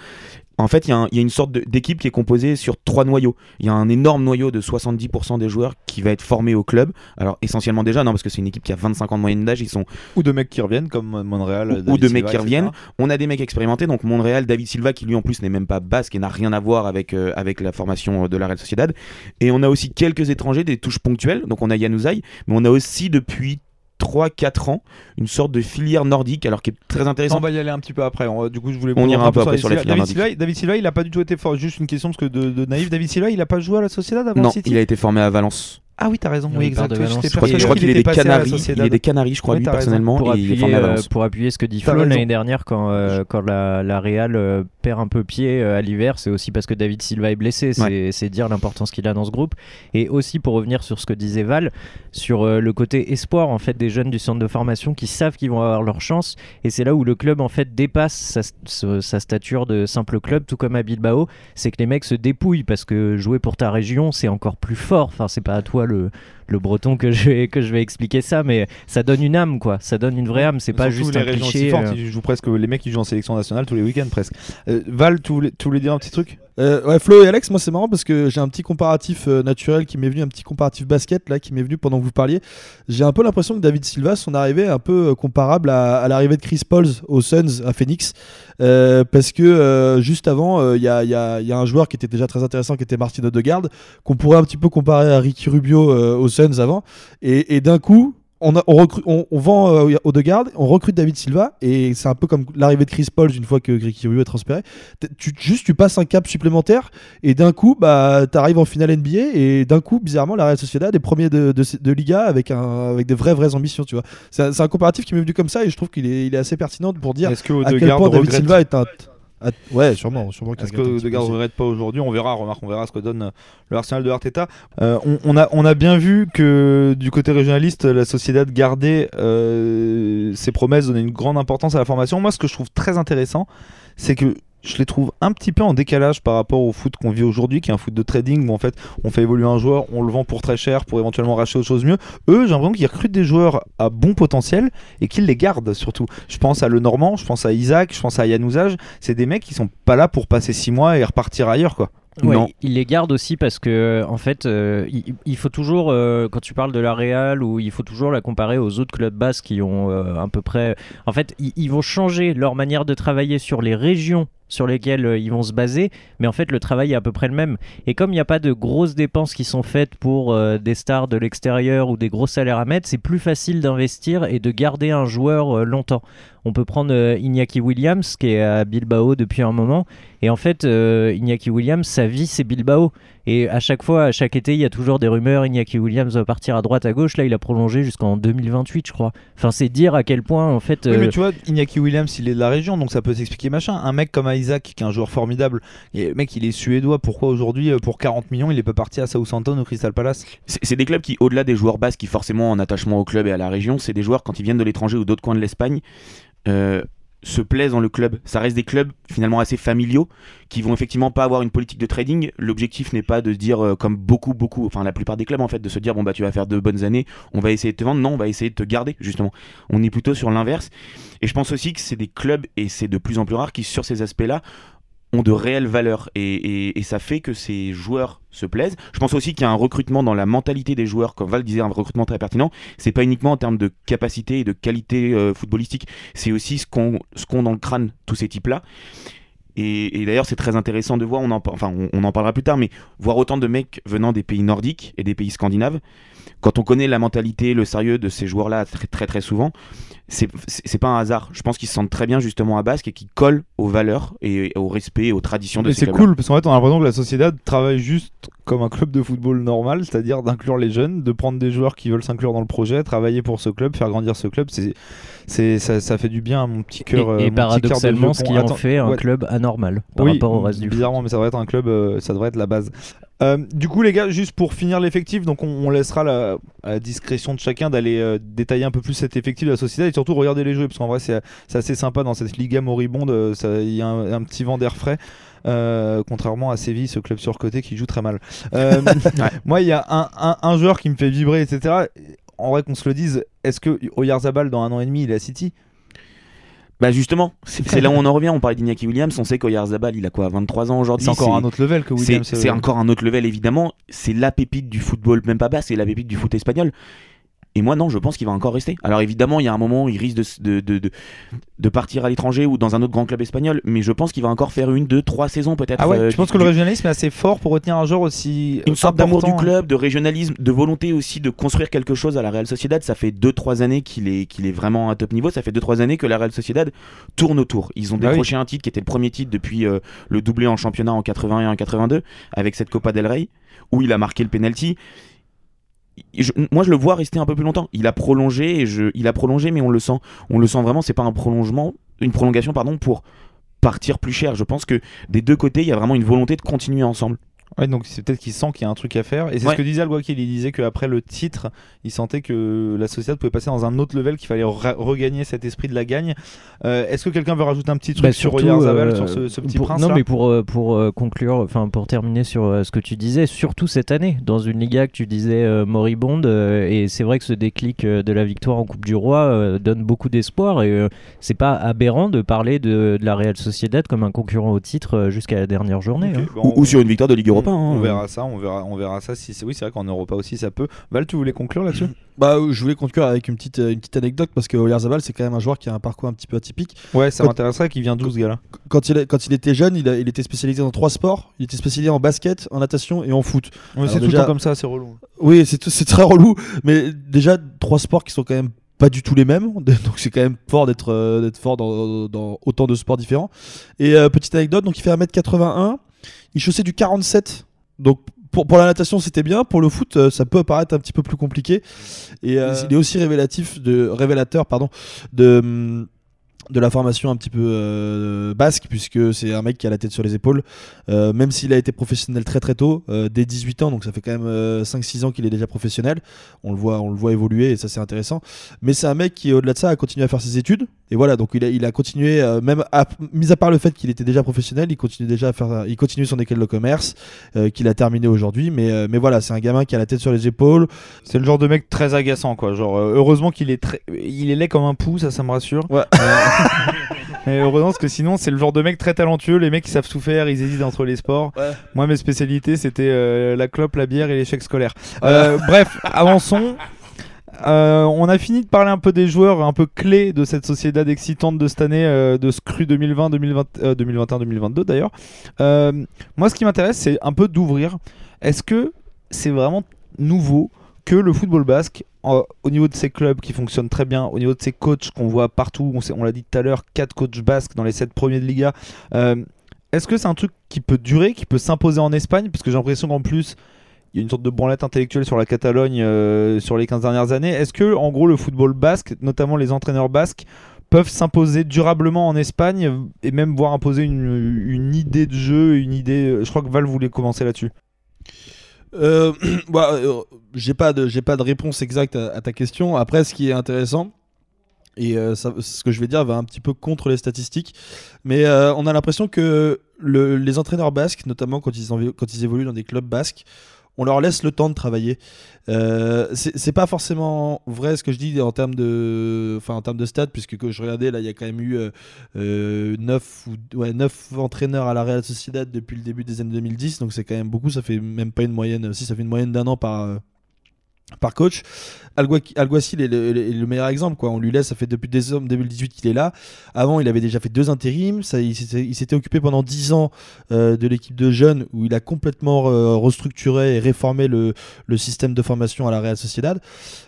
en fait, il y, a une sorte d'équipe qui est composée sur trois noyaux. Il y a un énorme noyau de 70% des joueurs qui va être formé au club. Alors, essentiellement déjà, non, parce que c'est une équipe qui a 25 ans de moyenne d'âge. Ils sont Ou de mecs qui reviennent comme Monreal. Ou- ou de Silva, mecs qui etc. reviennent. On a des mecs expérimentés, donc Montréal, David Silva, qui lui en plus n'est même pas basque et n'a rien à voir avec, euh, avec la formation euh, de la Real Sociedad. Et on a aussi quelques étrangers, des touches ponctuelles. Donc on a Yanouzaï, mais on a aussi depuis 3-4 ans une sorte de filière nordique, alors qui est très on intéressante. va y aller un petit peu après. On va- du coup, je voulais On ira un peu après sur la filière David Silva, David Silva, il a pas du tout été fort. Juste une question parce que de, de naïf, David Silva, il a pas joué à la Sociedad avant Non, City. il a été formé à Valence. Ah oui, t'as raison. Oui, exact. Je crois, je crois qu'il est des Canaries. Il est des Canaries, je crois, lui personnellement, pour, et appuyer, euh, pour appuyer ce que dit Flo l'année dernière quand, euh, quand la, la Real euh, perd un peu pied euh, à l'hiver, c'est aussi parce que David Silva est blessé. C'est dire l'importance qu'il a dans ce groupe. Et aussi pour revenir sur ce que disait Val, sur euh, le côté espoir en fait des jeunes du centre de formation qui savent qu'ils vont avoir leur chance. Et c'est là où le club en fait dépasse sa, sa- sa stature de simple club, tout comme à Bilbao. C'est que les mecs se dépouillent parce que jouer pour ta région c'est encore plus fort. Enfin c'est pas à toi le le breton que je vais que je vais expliquer ça, mais ça donne une âme quoi. Ça donne une vraie âme. C'est pas juste les un régions cliché. si fortes, euh, ils jouent presque les mecs qui jouent en sélection nationale tous les week-ends presque. Euh, Val, tu voulais, tu voulais dire un petit truc? Euh, ouais, Flo et Alex, moi c'est marrant parce que j'ai un petit comparatif euh, naturel qui m'est venu, un petit comparatif basket là qui m'est venu pendant que vous parliez. J'ai un peu l'impression que David Silva, son arrivée est un peu euh, comparable à, l'arrivée de Chris Pauls aux Suns à Phoenix. Euh, parce que juste avant, il y, a, y a- y a un joueur qui était déjà très intéressant qui était Martin Odegaard, qu'on pourrait un petit peu comparer à Ricky Rubio aux Suns avant. Et, et d'un coup, on, a- on, recrute- on, on vend euh, Odegaard, on recrute David Silva, et c'est un peu comme l'arrivée de Chris Pauls une fois que Rubio est transféré. Tu, juste, tu passes un cap supplémentaire et d'un coup, bah, t'arrives en finale NBA et d'un coup, bizarrement, la Real Sociedad est premier de, de, de Liga avec, un, avec des vraies, vraies ambitions, tu vois. C'est un, un comparatif qui m'est venu comme ça et je trouve qu'il est, il est assez pertinent pour dire à quel point David Silva est un. À- ouais, sûrement, sûrement Est-ce que aussi. ne regrette pas aujourd'hui On verra, remarque, on verra ce que donne euh, le Arsenal de Arteta. Euh, on, on a, on a bien vu que du côté régionaliste, la Sociedad gardait euh, ses promesses, donnait une grande importance à la formation. Moi, ce que je trouve très intéressant, c'est que je les trouve un petit peu en décalage par rapport au foot qu'on vit aujourd'hui, qui est un foot de trading où en fait on fait évoluer un joueur, on le vend pour très cher pour éventuellement racheter autre chose mieux. Eux, j'ai l'impression qu'ils recrutent des joueurs à bon potentiel et qu'ils les gardent surtout. Je pense à Le Normand, je pense à Isaac, je pense à Yann Ouzage. C'est des mecs qui sont pas là pour passer 6 mois et repartir ailleurs quoi. Ouais, Non. il les garde aussi parce que en fait, euh, il, il faut toujours, euh, quand tu parles de la Real, ou il faut toujours la comparer aux autres clubs basques qui ont euh, à peu près. En fait, ils, ils vont changer leur manière de travailler sur les régions sur lesquels euh, ils vont se baser, mais en fait le travail est à peu près le même. Et comme il n'y a pas de grosses dépenses qui sont faites pour euh, des stars de l'extérieur ou des gros salaires à mettre, c'est plus facile d'investir et de garder un joueur euh, longtemps. On peut prendre euh, Iñaki Williams qui est à Bilbao depuis un moment. Et en fait, euh, Iñaki Williams, sa vie, c'est Bilbao. Et à chaque fois, à chaque été, il y a toujours des rumeurs. Iñaki Williams va partir à droite, à gauche. Là, il a prolongé jusqu'en 2028, je crois. Enfin, c'est dire à quel point, en fait. Oui, euh, mais tu vois, Iñaki Williams, il est de la région, donc ça peut s'expliquer machin. Un mec comme Isaac, qui est un joueur formidable, et le mec, il est suédois. Pourquoi aujourd'hui, euh, pour 40 millions, il est pas parti à Southampton ou Crystal Palace? C'est des clubs qui, au-delà des joueurs basques qui forcément en attachement au club et à la région, c'est des joueurs quand ils viennent de l'étranger ou d'autres coins de l'Espagne, euh, se plaisent dans le club. Ça reste des clubs finalement assez familiaux qui vont effectivement pas avoir une politique de trading. L'objectif n'est pas de se dire euh, comme beaucoup, beaucoup, enfin la plupart des clubs en fait, de se dire bon bah tu vas faire de bonnes années, on va essayer de te vendre. Non, on va essayer de te garder justement. On est plutôt sur l'inverse. Et je pense aussi que c'est des clubs et c'est de plus en plus rare qui sur ces aspects-là ont de réelles valeurs et, et- ça fait que ces joueurs se plaisent. Je pense aussi qu'il y a un recrutement dans la mentalité des joueurs, comme Val disait, un recrutement très pertinent. C'est pas uniquement en termes de capacité et de qualité euh, footballistique, c'est aussi ce qu'ont ce dans le crâne tous ces types-là. Et, et d'ailleurs, c'est très intéressant de voir, on en, enfin, on, on en parlera plus tard, mais voir autant de mecs venant des pays nordiques et des pays scandinaves, quand on connaît la mentalité, le sérieux de ces joueurs-là très très très souvent, c'est pas un hasard. Je pense qu'ils se sentent très bien justement à Basque et qu'ils collent aux valeurs et au respect et aux traditions de Mais ces c'est cool parce qu'en fait on a l'impression que la Sociedad travaille juste comme un club de football normal, c'est-à-dire d'inclure les jeunes, de prendre des joueurs qui veulent s'inclure dans le projet, travailler pour ce club, faire grandir ce club. C'est, c'est, ça, ça fait du bien à mon petit cœur. euh, et, et cœur de paradoxalement, ce qui en fait un ouais. club anormal par oui, rapport au reste du foot. bizarrement, mais ça devrait être un club, euh, ça devrait être la base. Euh, du coup, les gars, juste pour finir l'effectif, donc on, on laissera la, à la discrétion de chacun d'aller euh, détailler un peu plus cet effectif de la société et surtout regarder les jouer parce qu'en vrai, c'est assez sympa dans cette Liga moribonde. euh, Il y a un, un petit vent d'air frais. Euh, contrairement à Séville, ce club surcoté qui joue très mal. Euh, Moi, il y a un, un- un joueur qui me fait vibrer, etc. En vrai, qu'on se le dise, est-ce que Oyarzabal, dans un an et demi, il est à City? Bah justement, c'est c'est là où on en revient. On parlait d'Iñaki Williams, on sait qu'Oyarzabal, il a quoi, 23 ans aujourd'hui C'est encore c'est- un autre level que C'est Williams. c'est euh, encore un autre level évidemment. C'est la pépite du football, même pas bas, c'est la pépite du foot espagnol. Et moi non, je pense qu'il va encore rester. Alors évidemment, il y a un moment où il risque de, de, de, partir à l'étranger ou dans un autre grand club espagnol, mais je pense qu'il va encore faire une, deux, trois saisons peut-être. Ah ouais, euh, je pense du- que le régionalisme est assez fort pour retenir un joueur aussi une sorte d'amour du important. club, de régionalisme, de volonté aussi de construire quelque chose à la Real Sociedad. Ça fait 2-3 années qu'il est, qu'il est vraiment à top niveau. Ça fait 2-3 années que la Real Sociedad tourne autour. Ils ont Bah oui. décroché un titre qui était le premier titre depuis euh, le doublé en championnat en 81 et en 82 avec cette Copa del Rey où il a marqué le penalty. Moi, je le vois rester un peu plus longtemps. Il a prolongé, et je, il a prolongé, mais on le sent, on le sent vraiment. C'est pas un prolongement, une prolongation, pardon, pour partir plus cher. Je pense que des deux côtés, il y a vraiment une volonté de continuer ensemble. Ouais, donc c'est peut-être qu'il sent qu'il y a un truc à faire. Et c'est Ouais. ce que disait Alguakil. Il disait qu'après le titre, il sentait que la société pouvait passer dans un autre level, qu'il fallait re- regagner cet esprit de la gagne. Euh, Est-ce que quelqu'un veut rajouter un petit truc Bah, sur Oyarzabal, euh, sur ce, ce petit pour- prince Non, mais pour, euh, pour euh, conclure, enfin pour terminer sur ce que tu disais, surtout cette année, dans une Liga que tu disais euh, moribonde, euh, et c'est vrai que ce déclic de la victoire en Coupe du Roi euh, donne beaucoup d'espoir, et euh, c'est pas aberrant de parler de, de la Real Sociedad comme un concurrent au titre jusqu'à la dernière journée. hein. Bon, Ou, ou sur une victoire de Ligue Europa. hein. On verra ça, on verra, on verra ça. Si c'est oui, c'est vrai qu'en Europa aussi ça peut. Val, tu voulais conclure là-dessus? Bah, euh, je voulais conclure avec une petite, euh, une petite anecdote parce que Oyarzabal, c'est quand même un joueur qui a un parcours un petit peu atypique. Ouais, ça m'intéresserait qu'il vient d'où ce gars-là? Quand il, quand il était jeune, il, a- il était spécialisé dans trois sports. Il était spécialisé en basket, en natation et en foot. Ouais, C'est tout le temps comme ça, c'est relou. Oui, c'est très relou, mais déjà trois sports qui sont quand même pas du tout les mêmes, donc c'est quand même fort d'être euh, d'être fort dans, dans autant de sports différents. Et euh, petite anecdote, donc il fait 1m81, il chaussait du 47, donc pour, pour la natation c'était bien, pour le foot euh, ça peut paraître un petit peu plus compliqué. Et euh, il est aussi révélatif de révélateur pardon de hum, de la formation un petit peu euh, basque puisque c'est un mec qui a la tête sur les épaules Euh, même s'il a été professionnel très très tôt euh, dès 18 ans donc ça fait quand même euh, 5-6 ans qu'il est déjà professionnel on le voit on le voit évoluer et ça c'est intéressant mais c'est un mec qui au-delà de ça a continué à faire ses études et voilà donc il a, il a continué euh, même à, mis à part le fait qu'il était déjà professionnel il continue déjà à faire il continue son école de commerce euh, qu'il a terminé aujourd'hui mais euh, mais voilà c'est un gamin qui a la tête sur les épaules C'est le genre de mec très agaçant, quoi. Genre, euh, heureusement qu'il est très, il est laid comme un pou, ça, ça me rassure. Ouais. Et heureusement parce que sinon, c'est le genre de mec très talentueux. Les mecs qui savent tout faire, ils hésitent entre les sports. Ouais. Moi, mes spécialités, c'était euh, la clope, la bière et l'échec scolaire. Euh, bref, avançons. Euh, on a fini de parler un peu des joueurs un peu clés de cette société excitante de cette année, euh, de ce cru 2020, 2020 2021, 2022 d'ailleurs. Moi, ce qui m'intéresse, c'est un peu d'ouvrir. Est-ce que c'est vraiment nouveau que le football basque, au niveau de ses clubs qui fonctionnent très bien, au niveau de ses coachs qu'on voit partout, on, l'a dit tout à l'heure, 4 coachs basques dans les 7 premiers de Liga, euh, est-ce que c'est un truc qui peut durer, qui peut s'imposer en Espagne? Parce que j'ai l'impression qu'en plus, il y a une sorte de branlette intellectuelle sur la Catalogne euh, sur les 15 dernières années. Est-ce que, en gros, le football basque, notamment les entraîneurs basques, peuvent s'imposer durablement en Espagne euh, et même voir imposer une, une idée de jeu, une idée. Je crois que Val voulait commencer là-dessus. Euh, bah, euh, j'ai pas de j'ai pas de réponse exacte à, ta question. Après, ce qui est intéressant et euh, ce que je vais dire va un petit peu contre les statistiques, mais euh, on a l'impression que le- les entraîneurs basques, notamment quand ils, quand ils évoluent dans des clubs basques, on leur laisse le temps de travailler. Euh, c'est pas forcément vrai ce que je dis en termes de, enfin en termes de stats, puisque que je regardais là, il y a quand même eu euh, euh, 9 ou 9 entraîneurs à la Real Sociedad depuis le début des années 2010, donc c'est quand même beaucoup. Ça fait même pas une moyenne, si ça fait une moyenne d'un an par euh, par coach. Algua- Alguacil est le, meilleur exemple. Quoi. On lui laisse, ça fait depuis décembre 2018 qu'il est là. Avant, il avait déjà fait deux intérims. Il s'était occupé pendant 10 ans euh, de l'équipe de jeunes où il a complètement euh, restructuré et réformé le, système de formation à la Real Sociedad.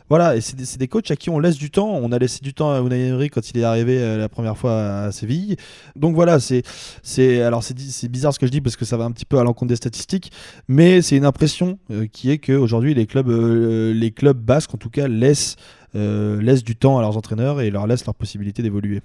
Voilà, et c'est des, des coachs à qui on laisse du temps. On a laissé du temps à Unai Emery quand il est arrivé euh, la première fois à Séville. Donc voilà, c'est c'est bizarre ce que je dis parce que ça va un petit peu à l'encontre des statistiques, mais c'est une impression qui est que aujourd'hui les clubs les clubs basques en tout cas laissent euh, laissent du temps à leurs entraîneurs et leur laissent leur possibilité d'évoluer.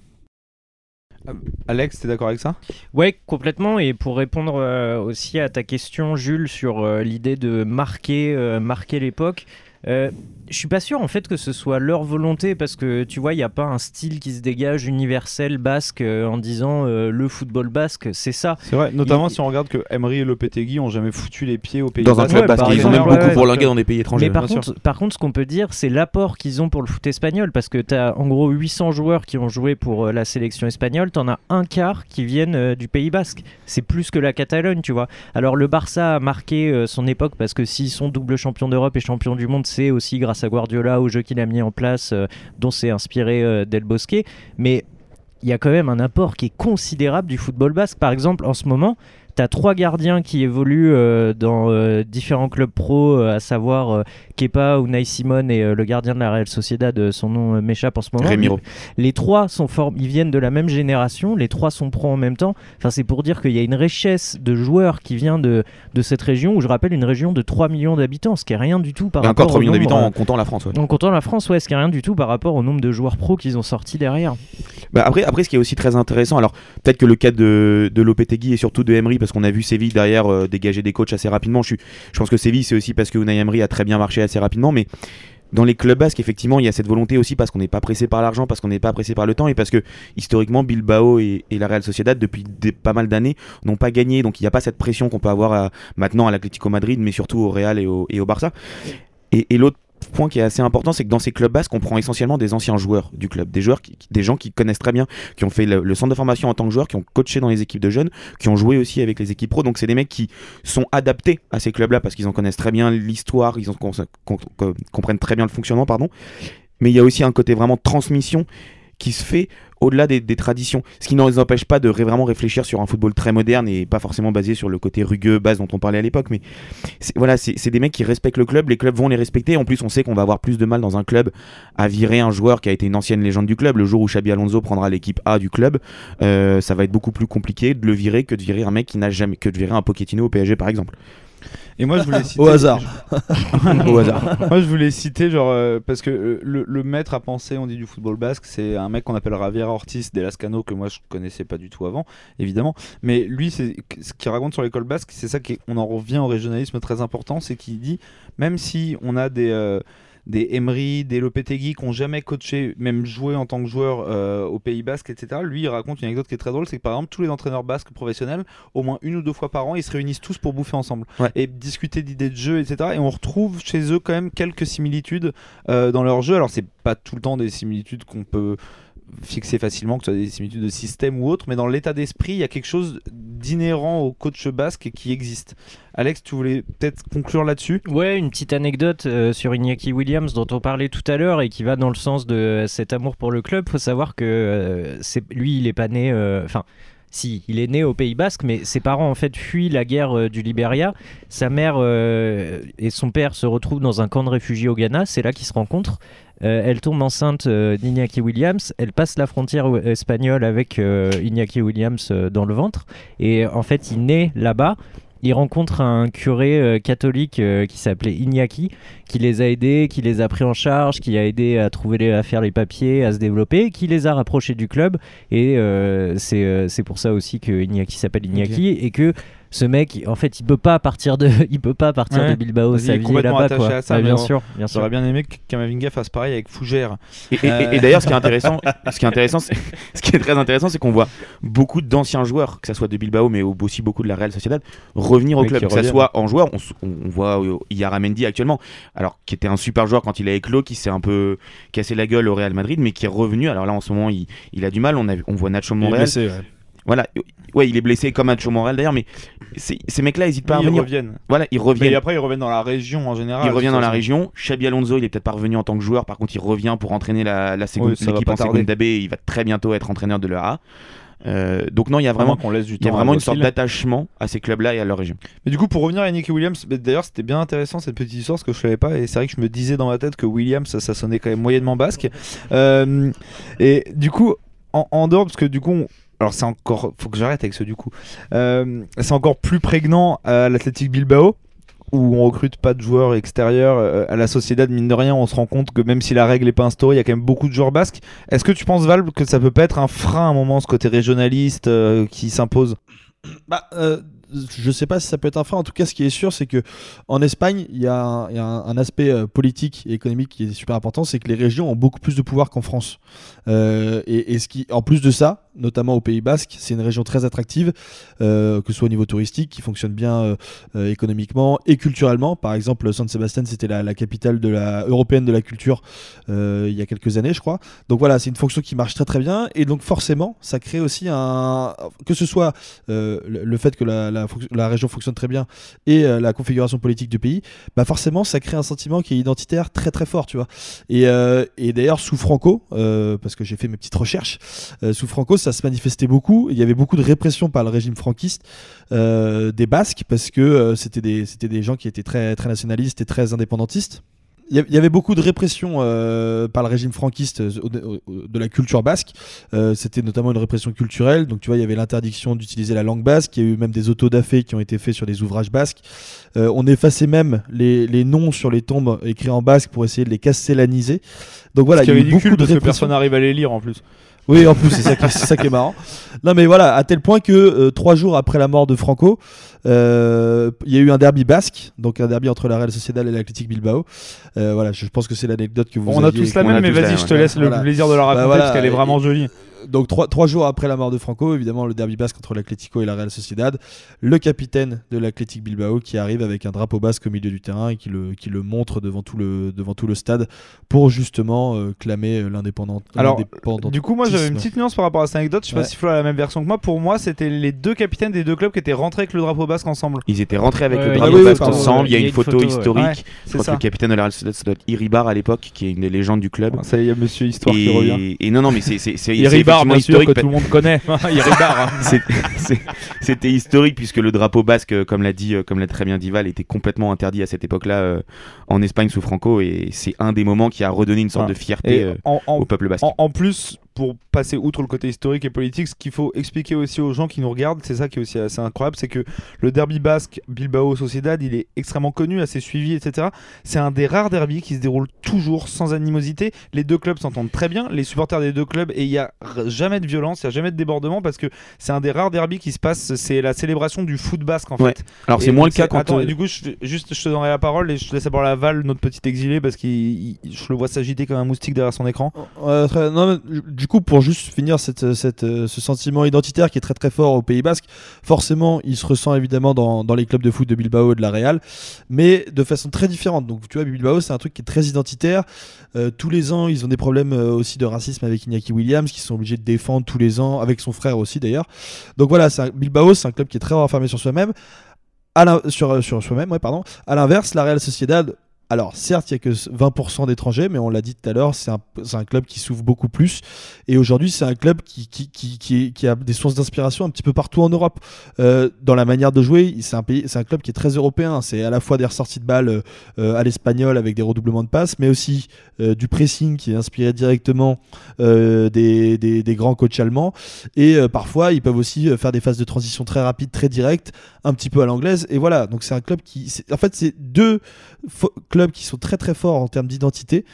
Alex, t'es d'accord avec ça? Ouais, complètement. Et pour répondre euh, aussi à ta question, Jules, sur euh, l'idée de marquer, euh, marquer l'époque, euh, je suis pas sûr en fait que ce soit leur volonté parce que tu vois, il n'y a pas un style qui se dégage universel basque euh, en disant euh, le football basque, c'est ça. C'est vrai, notamment Il- si on regarde que Emery et Lopetegui ont jamais foutu les pieds au pays Dans un basque. club Ouais, basque, par ils ont même beaucoup ouais, pour dans des pays étrangers. Mais par contre, par contre, ce qu'on peut dire, c'est l'apport qu'ils ont pour le foot espagnol parce que tu as en gros 800 joueurs qui ont joué pour euh, la sélection espagnole, tu en as un quart qui viennent euh, du Pays basque. C'est plus que la Catalogne, tu vois. Alors le Barça a marqué euh, son époque parce que s'ils sont double champion d'Europe et champion du monde, c'est aussi grâce à Guardiola, au jeu qu'il a mis en place, euh, dont s'est inspiré euh, Del Bosque. Mais il y a quand même un apport qui est considérable du football basque. Par exemple, en ce moment, tu as trois gardiens qui évoluent euh, dans euh, différents clubs pro, euh, à savoir Kepa, Unai Simon et le gardien de la Real Sociedad, son nom m'échappe en ce moment. Remiro. Les trois sont form- ils viennent de la même génération, les trois sont pros en même temps. Enfin, c'est pour dire qu'il y a une richesse de joueurs qui vient de, de cette région, où je rappelle une région de 3 millions d'habitants, ce qui est rien du tout par Et rapport encore 3 au millions d'habitants en comptant la France. ouais. en comptant la France, ouais, ce qui est rien du tout par rapport au nombre de joueurs pros qu'ils ont sortis derrière. Bah après, après, ce qui est aussi très intéressant, alors peut-être que le cas de, de Lopetegui et surtout de Emery, parce qu'on a vu Séville derrière euh, dégager des coachs assez rapidement. Je, suis- je pense que Séville, c'est aussi parce que Unai Emery a très bien marché assez rapidement, mais dans les clubs basques, effectivement, il y a cette volonté aussi parce qu'on n'est pas pressé par l'argent, parce qu'on n'est pas pressé par le temps et parce que historiquement, Bilbao et, et la Real Sociedad, depuis des- pas mal d'années, n'ont pas gagné. Donc il n'y a pas cette pression qu'on peut avoir à- maintenant à l'Atlético Madrid, mais surtout au Real et au, et au Barça. Et, et l'autre point qui est assez important, c'est que dans ces clubs basques, on prend essentiellement des anciens joueurs du club, des joueurs, des gens qui connaissent très bien, qui ont fait le, centre de formation en tant que joueurs, qui ont coaché dans les équipes de jeunes, qui ont joué aussi avec les équipes pro. Donc c'est des mecs qui sont adaptés à ces clubs-là parce qu'ils en connaissent très bien l'histoire, ils en comprennent très bien le fonctionnement, pardon. Mais il y a aussi un côté vraiment transmission qui se fait au-delà des, traditions. Ce qui ne les empêche pas de vraiment réfléchir sur un football très moderne et pas forcément basé sur le côté rugueux, base dont on parlait à l'époque. Mais voilà, c'est c'est des mecs qui respectent le club, les clubs vont les respecter. En plus, on sait qu'on va avoir plus de mal dans un club à virer un joueur qui a été une ancienne légende du club. Le jour où Xabi Alonso prendra l'équipe A du club, euh, ça va être beaucoup plus compliqué de le virer que de virer un mec qui n'a jamais que de virer un Pochettino au PSG par exemple. Et moi, je voulais citer. Au hasard. au hasard. Moi, je voulais citer, genre, euh, parce que euh, le, le maître à penser, on dit du football basque, c'est un mec qu'on appelle Javier Ortiz de Lascano, que moi je connaissais pas du tout avant, évidemment. Mais lui, c'est ce qu'il raconte sur l'école basque, c'est ça qu'on en revient au régionalisme très important, c'est qu'il dit, même si on a des. euh, des Emery, des Lopetegui qui n'ont jamais coaché, même joué en tant que joueur euh, au Pays Basque, etc. Lui, il raconte une anecdote qui est très drôle, c'est que par exemple, tous les entraîneurs basques professionnels, au moins une ou deux fois par an, ils se réunissent tous pour bouffer ensemble Ouais. et discuter d'idées de jeu, etc. Et on retrouve chez eux quand même quelques similitudes euh, dans leur jeu. Alors, c'est pas tout le temps des similitudes qu'on peut fixer facilement, que ce soit des similitudes de système ou autre, mais dans l'état d'esprit, il y a quelque chose d'inhérent au coach basque qui existe. Alex, tu voulais peut-être conclure là-dessus? Ouais, une petite anecdote euh, sur Iñaki Williams dont on parlait tout à l'heure et qui va dans le sens de cet amour pour le club. Faut savoir que euh, c'est lui, il est pas né. euh, Enfin. Si, il est né au Pays Basque, mais ses parents en fait fuient la guerre euh, du Libéria. Sa mère euh, et son père se retrouvent dans un camp de réfugiés au Ghana. C'est là qu'ils se rencontrent. Euh, elle tombe enceinte d'Iñaki Williams. Elle passe la frontière espagnole avec Iñaki Williams dans le ventre. Et en fait, il naît là-bas. Il rencontre un curé euh, catholique euh, qui s'appelait Iñaki, qui les a aidés, qui les a pris en charge, qui a aidé à trouver les, à faire les papiers, à se développer, qui les a rapprochés du club. Et euh, c'est c'est pour ça aussi que Iñaki s'appelle Iñaki et que ce mec, en fait, il peut pas partir de, il peut pas partir Ouais. de Bilbao. Sa est vie est complètement là-bas, attaché quoi. à ça, Ouais, bien sûr, bien sûr. J'aurais bien aimé que Kamavinga fasse pareil avec Fougère. Et, et- et- et d'ailleurs, ce qui est intéressant, ce qui est intéressant, c'est- ce qui est très intéressant, c'est qu'on voit beaucoup d'anciens joueurs, que ce soit de Bilbao, mais aussi beaucoup de la Real Sociedad, revenir au club. Que ce soit en joueur, on, voit euh, Iaramendi actuellement, alors qui était un super joueur quand il a éclos, qui s'est un peu cassé la gueule au Real Madrid, mais qui est revenu. Alors là, en ce moment, il, il a du mal. On, a, on voit Nacho Il est Monreal. Voilà, ouais, il est blessé comme Nacho Monreal d'ailleurs, mais ces mecs-là n'hésitent pas à ils revenir. reviennent. Voilà, ils reviennent. après, ils reviennent dans la région en général. Il revient de dans la région. Xabi Alonso, il est peut-être pas revenu en tant que joueur. Par contre, il revient pour entraîner la, la seconde Oui, l'équipe en seconde d'AB. Il va très bientôt être entraîneur de l'EA. Euh, donc non, il y a Vraiment qu'on laisse du il y a temps. vraiment une sorte d'attachement à ces clubs-là et à leur région. Mais du coup, pour revenir à Nicky Williams, d'ailleurs, c'était bien intéressant cette petite histoire, parce que je savais pas, et c'est vrai que je me disais dans ma tête que Williams, ça, ça sonnait quand même moyennement basque. Euh, et du coup, en, en dehors, parce que du coup, on- alors c'est encore, faut que j'arrête avec ce du coup, Euh, c'est encore plus prégnant à l'Athletic Bilbao. Où on recrute pas de joueurs extérieurs euh, à la Sociedad, mine de rien, on se rend compte que même si la règle est pas instaurée, il y a quand même beaucoup de joueurs basques. Est-ce que tu penses, Val, que ça peut pas être un frein à un moment, ce côté régionaliste euh, qui s'impose? Bah, euh, je sais pas si ça peut être un frein. En tout cas, ce qui est sûr, c'est que en Espagne, il y a un, aspect euh, politique et économique qui est super important, c'est que les régions ont beaucoup plus de pouvoir qu'en France. Euh, et, en plus de ça, notamment au Pays Basque, c'est une région très attractive, euh, que ce soit au niveau touristique, qui fonctionne bien économiquement et culturellement. Par exemple, San Sebastian, c'était la, capitale européenne de la culture il y a quelques années, je crois. Donc voilà, c'est une fonction qui marche très très bien. Et donc forcément, ça crée aussi un, que ce soit le, le fait que la, la, région fonctionne très bien et euh, la configuration politique du pays, bah forcément, ça crée un sentiment qui est identitaire très très fort, tu vois. Et, euh, d'ailleurs, sous Franco, euh, parce que j'ai fait mes petites recherches, sous Franco, ça se manifestait beaucoup. Il y avait beaucoup de répression par le régime franquiste des Basques parce que c'était des, des gens qui étaient très, très nationalistes et très indépendantistes. Il y avait beaucoup de répression euh, par le régime franquiste euh, de la culture basque. Euh, C'était notamment une répression culturelle. Donc, tu vois, il y avait l'interdiction d'utiliser la langue basque. Il y a eu même des autodafés qui ont été faits sur des ouvrages basques. Euh, on effaçait même les, les noms sur les tombes écrits en basque pour essayer de les castellaniser. Donc voilà, il y a eu beaucoup de parce que répression. personne n'arrive à les lire en plus. Oui, en plus, c'est ça, qui est- c'est ça qui est marrant. Non, mais voilà, à tel point que euh, trois jours après la mort de Franco, euh, il y a eu un derby basque, donc un derby entre la Real Sociedad et l'Athletic Bilbao. Euh, voilà, je pense que c'est l'anecdote que vous on a tous la même, mais vas-y, je te laisse le Voilà. plaisir de la raconter voilà, parce qu'elle est et- vraiment jolie. Donc trois, trois jours après la mort de Franco, évidemment le derby basque entre l'Atlético et la Real Sociedad, le capitaine de l'Athletic Bilbao qui arrive avec un drapeau basque au milieu du terrain et qui le, qui le montre devant tout le, devant tout le stade pour justement euh, clamer l'indépendant. Alors. Du coup, moi j'avais une petite nuance par rapport à cette anecdote. Je sais Ouais. pas si Flo a la même version que moi. Pour moi, c'était les deux capitaines des deux clubs qui étaient rentrés avec le drapeau basque ensemble. Ils étaient rentrés avec Ouais, le il y a drapeau une basque photo, ensemble. Il y a une photo, ouais. historique. Ouais, Je c'est crois que ça. le capitaine de la Real Sociedad, ça doit être Iribar à l'époque, qui est une des légendes du club. Ça y est, il y a Monsieur Histoire qui revient. Et, et non, non, mais c'est Iribar, bien sûr, que tout le monde connaît. Iribar. hein. C'était historique puisque le drapeau basque, euh, comme l'a dit, euh, comme l'a très bien dit Val, était complètement interdit à cette époque-là euh, en Espagne sous Franco et c'est un des moments qui a redonné une sorte de fierté Et euh, en, en- au peuple basque. en- en plus, pour passer outre le côté historique et politique, ce qu'il faut expliquer aussi aux gens qui nous regardent, c'est ça qui est aussi assez incroyable, c'est que le derby basque Bilbao Sociedad, il est extrêmement connu, assez suivi, etc. C'est un des rares derbys qui se déroule toujours sans animosité. Les deux clubs s'entendent très bien, les supporters des deux clubs, et il n'y a jamais de violence, il n'y a jamais de débordement parce que c'est un des rares derbys qui se passe, c'est la célébration du foot basque en Ouais. fait. Alors c'est moins le cas quand Attends, et du coup, je, juste, je te donnerai la parole et je te laisse d'abord la Val, notre petit exilé, parce que je le vois s'agiter comme un moustique derrière son écran. Très- non, mais du coup, pour juste finir cette, euh, ce sentiment identitaire qui est très très fort au Pays Basque, forcément, il se ressent évidemment dans, les clubs de foot de Bilbao et de la Real, mais de façon très différente. Donc, tu vois, Bilbao, c'est un truc qui est très identitaire. Euh, tous les ans, ils ont des problèmes euh, aussi de racisme avec Iñaki Williams, qui sont obligés de défendre tous les ans, avec son frère aussi d'ailleurs. Donc voilà, un- Bilbao, c'est un club qui est très renfermé sur soi-même. À sur, sur soi-même, pardon. À l'inverse, la Real Sociedad, alors certes, il n'y a que 20% d'étrangers, mais on l'a dit tout à l'heure, c'est un, club qui s'ouvre beaucoup plus. Et aujourd'hui, c'est un club qui, a des sources d'inspiration un petit peu partout en Europe. Euh, dans la manière de jouer, c'est un, club qui est très européen. C'est à la fois des ressorties de balles euh, à l'espagnol avec des redoublements de passes, mais aussi euh, du pressing qui est inspiré directement des, des, grands coachs allemands. Et parfois, ils peuvent aussi faire des phases de transition très rapides, très directes, un petit peu à l'anglaise. Et voilà, donc c'est un club qui... En fait, c'est deux clubs qui sont très très forts en termes d'identité,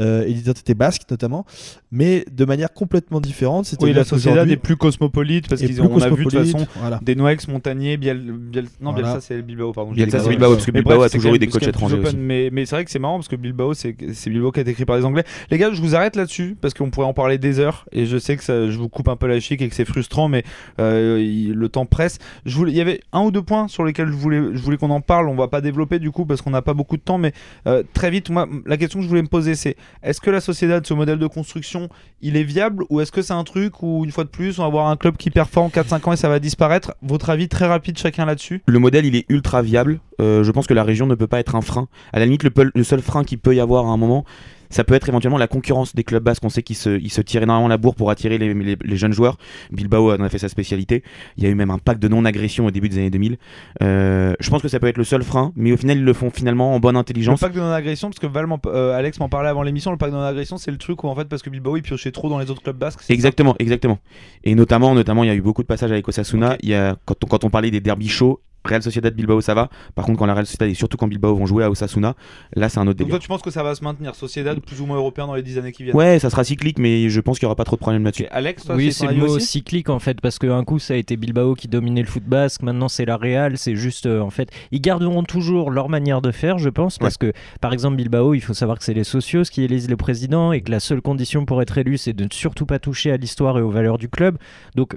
euh, et d'identité basque notamment, mais de manière complètement différente. Oui, C'est-à-dire la qu'aujourd'hui- est plus cosmopolite parce est qu'ils plus ont, on a vu de toute façon voilà. des Noex, Montagnier, Biel, Biel- non Voilà. Bielsa c'est Bilbao pardon. Bielsa, c'est Bilbao, parce que Bilbao bref, a toujours eu des coachs étrangers plus open, aussi. Mais, mais c'est vrai que c'est marrant parce que Bilbao c'est c'est Bilbao qui a été écrit par les Anglais. Les gars, je vous arrête là-dessus parce qu'on pourrait en parler des heures et je sais que ça, je vous coupe un peu la chic et que c'est frustrant, mais euh, il- le temps presse. Je voulais, il y avait un ou deux points sur lesquels je voulais, je voulais qu'on en parle. On va pas développer du coup parce qu'on n'a pas beaucoup de temps, mais euh, très vite, moi, la question que je voulais me poser, c'est est-ce que la Sociedad, ce modèle de construction, il est viable ou est-ce que c'est un truc où une fois de plus, on va avoir un club qui performe 4-5 ans et ça va disparaître? Votre avis très rapide chacun là-dessus? Le modèle, il est ultra viable. Euh, je pense que la région ne peut pas être un frein. À la limite, le, le seul frein qu'il peut y avoir à un moment, ça peut être éventuellement la concurrence des clubs basques. On sait qu'ils se, ils se tirent énormément la bourre pour attirer les, les- les jeunes joueurs. Bilbao en a fait sa spécialité. Il y a eu même un pacte de non-agression au début des années 2000. Euh, je pense que ça peut être le seul frein, mais au final, ils le font finalement en bonne Le intelligence. pacte de non-agression, parce que Val m'en- euh, Alex m'en parlait avant l'émission, le pacte de non-agression, c'est le truc où en fait, parce que Bilbao il piochait trop dans les autres clubs basques. Exactement, exactement. Et notamment, notamment, il y a eu beaucoup de passages avec Osasuna. Il y a, quand, on, quand on parlait des derbys chauds, Real Sociedad Bilbao, ça va. Par contre, quand la Real Sociedad et surtout quand Bilbao vont jouer à Osasuna, là, c'est un autre Donc délire. toi, tu penses que ça va se maintenir, Sociedad plus ou moins européen dans les 10 années qui viennent? Ouais, ça sera cyclique, mais je pense qu'il n'y aura pas trop de problèmes là-dessus. Alex, toi, Oui, c'est le mot aussi? cyclique en fait, parce qu'un coup ça a été Bilbao qui dominait le foot basque, maintenant c'est la Real, c'est juste euh, en fait, ils garderont toujours leur manière de faire, je pense, parce que par exemple Bilbao, il faut savoir que c'est les socios qui élisent le président et que la seule condition pour être élu c'est de ne surtout pas toucher à l'histoire et aux valeurs du club. Donc